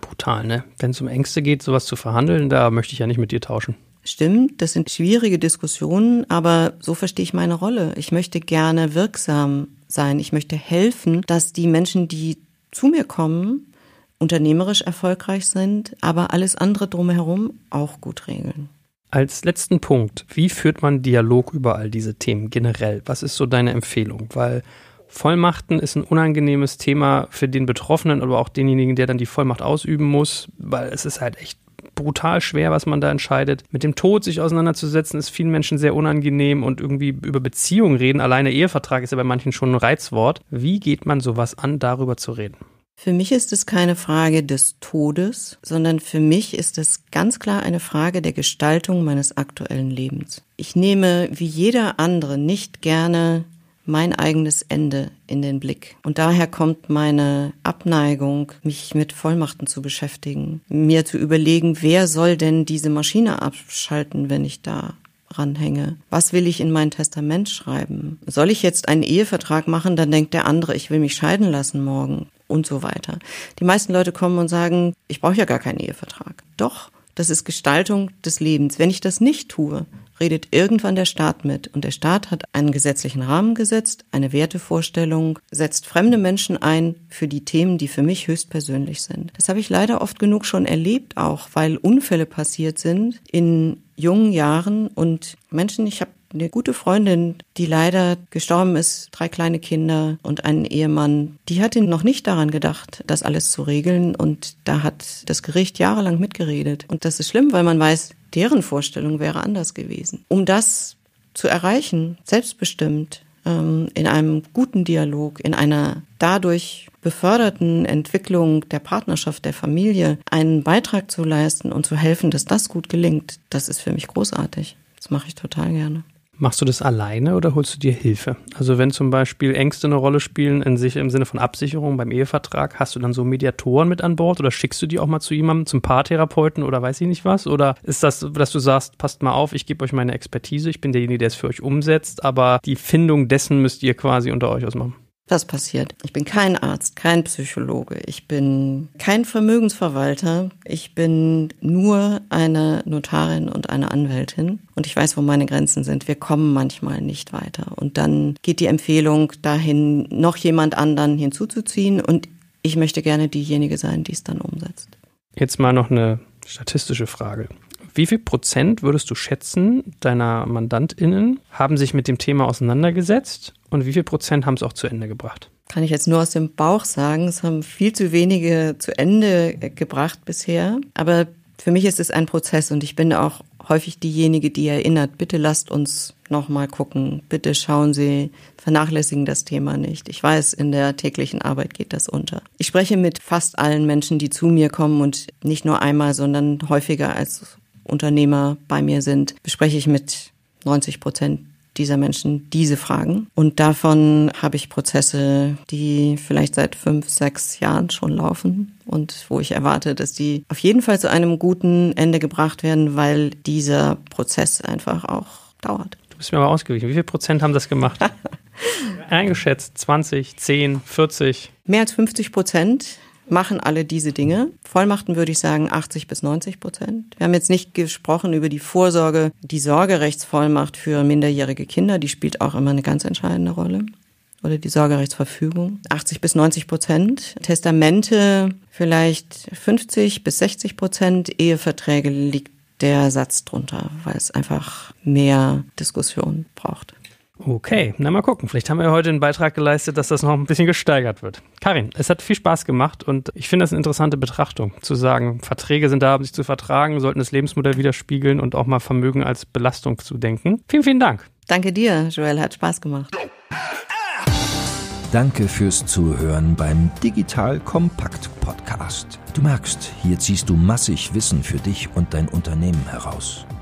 Brutal, ne? Wenn es um Ängste geht, sowas zu verhandeln, da möchte ich ja nicht mit dir tauschen. Stimmt, das sind schwierige Diskussionen, aber so verstehe ich meine Rolle. Ich möchte gerne wirksam sein. Ich möchte helfen, dass die Menschen, die zu mir kommen, unternehmerisch erfolgreich sind, aber alles andere drumherum auch gut regeln. Als letzten Punkt, wie führt man Dialog über all diese Themen generell? Was ist so deine Empfehlung? Weil Vollmachten ist ein unangenehmes Thema für den Betroffenen, aber auch denjenigen, der dann die Vollmacht ausüben muss, weil es ist halt echt brutal schwer, was man da entscheidet. Mit dem Tod sich auseinanderzusetzen, ist vielen Menschen sehr unangenehm und irgendwie über Beziehungen reden. Alleine Ehevertrag ist ja bei manchen schon ein Reizwort. Wie geht man sowas an, darüber zu reden? Für mich ist es keine Frage des Todes, sondern für mich ist es ganz klar eine Frage der Gestaltung meines aktuellen Lebens. Ich nehme wie jeder andere nicht gerne mein eigenes Ende in den Blick. Und daher kommt meine Abneigung, mich mit Vollmachten zu beschäftigen, mir zu überlegen, wer soll denn diese Maschine abschalten, wenn ich da ranhänge. Was will ich in mein Testament schreiben? Soll ich jetzt einen Ehevertrag machen, dann denkt der andere, ich will mich scheiden lassen morgen und so weiter. Die meisten Leute kommen und sagen, ich brauche ja gar keinen Ehevertrag. Doch, das ist Gestaltung des Lebens. Wenn ich das nicht tue, redet irgendwann der Staat mit. Und der Staat hat einen gesetzlichen Rahmen gesetzt, eine Wertevorstellung, setzt fremde Menschen ein für die Themen, die für mich höchstpersönlich sind. Das habe ich leider oft genug schon erlebt, auch weil Unfälle passiert sind in jungen Jahren und Menschen, ich habe eine gute Freundin, die leider gestorben ist, drei kleine Kinder und einen Ehemann, die hatte noch nicht daran gedacht, das alles zu regeln und da hat das Gericht jahrelang mitgeredet. Und das ist schlimm, weil man weiß, deren Vorstellung wäre anders gewesen. Um das zu erreichen, selbstbestimmt, ähm, in einem guten Dialog, in einer dadurch beförderten Entwicklung der Partnerschaft, der Familie, einen Beitrag zu leisten und zu helfen, dass das gut gelingt, das ist für mich großartig. Das mache ich total gerne. Machst du das alleine oder holst du dir Hilfe? Also wenn zum Beispiel Ängste eine Rolle spielen in sich, im Sinne von Absicherung beim Ehevertrag, hast du dann so Mediatoren mit an Bord oder schickst du die auch mal zu jemandem, zum Paartherapeuten oder weiß ich nicht was? Oder ist das, dass du sagst, passt mal auf, ich gebe euch meine Expertise, ich bin derjenige, der es für euch umsetzt, aber die Findung dessen müsst ihr quasi unter euch ausmachen? Das passiert. Ich bin kein Arzt, kein Psychologe, ich bin kein Vermögensverwalter, ich bin nur eine Notarin und eine Anwältin und ich weiß, wo meine Grenzen sind. Wir kommen manchmal nicht weiter und dann geht die Empfehlung dahin, noch jemand anderen hinzuzuziehen und ich möchte gerne diejenige sein, die es dann umsetzt. Jetzt mal noch eine statistische Frage. Wie viel Prozent würdest du schätzen, deiner MandantInnen haben sich mit dem Thema auseinandergesetzt und wie viel Prozent haben es auch zu Ende gebracht? Kann ich jetzt nur aus dem Bauch sagen. Es haben viel zu wenige zu Ende gebracht bisher. Aber für mich ist es ein Prozess und ich bin auch häufig diejenige, die erinnert, bitte lasst uns nochmal gucken. Bitte schauen Sie, vernachlässigen das Thema nicht. Ich weiß, in der täglichen Arbeit geht das unter. Ich spreche mit fast allen Menschen, die zu mir kommen und nicht nur einmal, sondern häufiger als Unternehmer bei mir sind, bespreche ich mit 90 Prozent dieser Menschen diese Fragen. Und davon habe ich Prozesse, die vielleicht seit fünf, sechs Jahren schon laufen und wo ich erwarte, dass die auf jeden Fall zu einem guten Ende gebracht werden, weil dieser Prozess einfach auch dauert. Du bist mir aber ausgewichen. Wie viel Prozent haben das gemacht? Eingeschätzt 20, 10, 40? Mehr als 50 Prozent machen alle diese Dinge. Vollmachten würde ich sagen 80 bis 90 Prozent. Wir haben jetzt nicht gesprochen über die Vorsorge, die Sorgerechtsvollmacht für minderjährige Kinder, die spielt auch immer eine ganz entscheidende Rolle. Oder die Sorgerechtsverfügung. 80 bis 90 Prozent. Testamente vielleicht 50 bis 60 Prozent. Eheverträge liegt der Satz drunter, weil es einfach mehr Diskussion braucht. Okay, na mal gucken. Vielleicht haben wir heute einen Beitrag geleistet, dass das noch ein bisschen gesteigert wird. Karin, es hat viel Spaß gemacht und ich finde das eine interessante Betrachtung, zu sagen, Verträge sind da, um sich zu vertragen, sollten das Lebensmodell widerspiegeln und auch mal Vermögen als Belastung zu denken. Vielen, vielen Dank. Danke dir, Joel, hat Spaß gemacht. Danke fürs Zuhören beim Digital Kompakt Podcast. Du merkst, hier ziehst du massig Wissen für dich und dein Unternehmen heraus.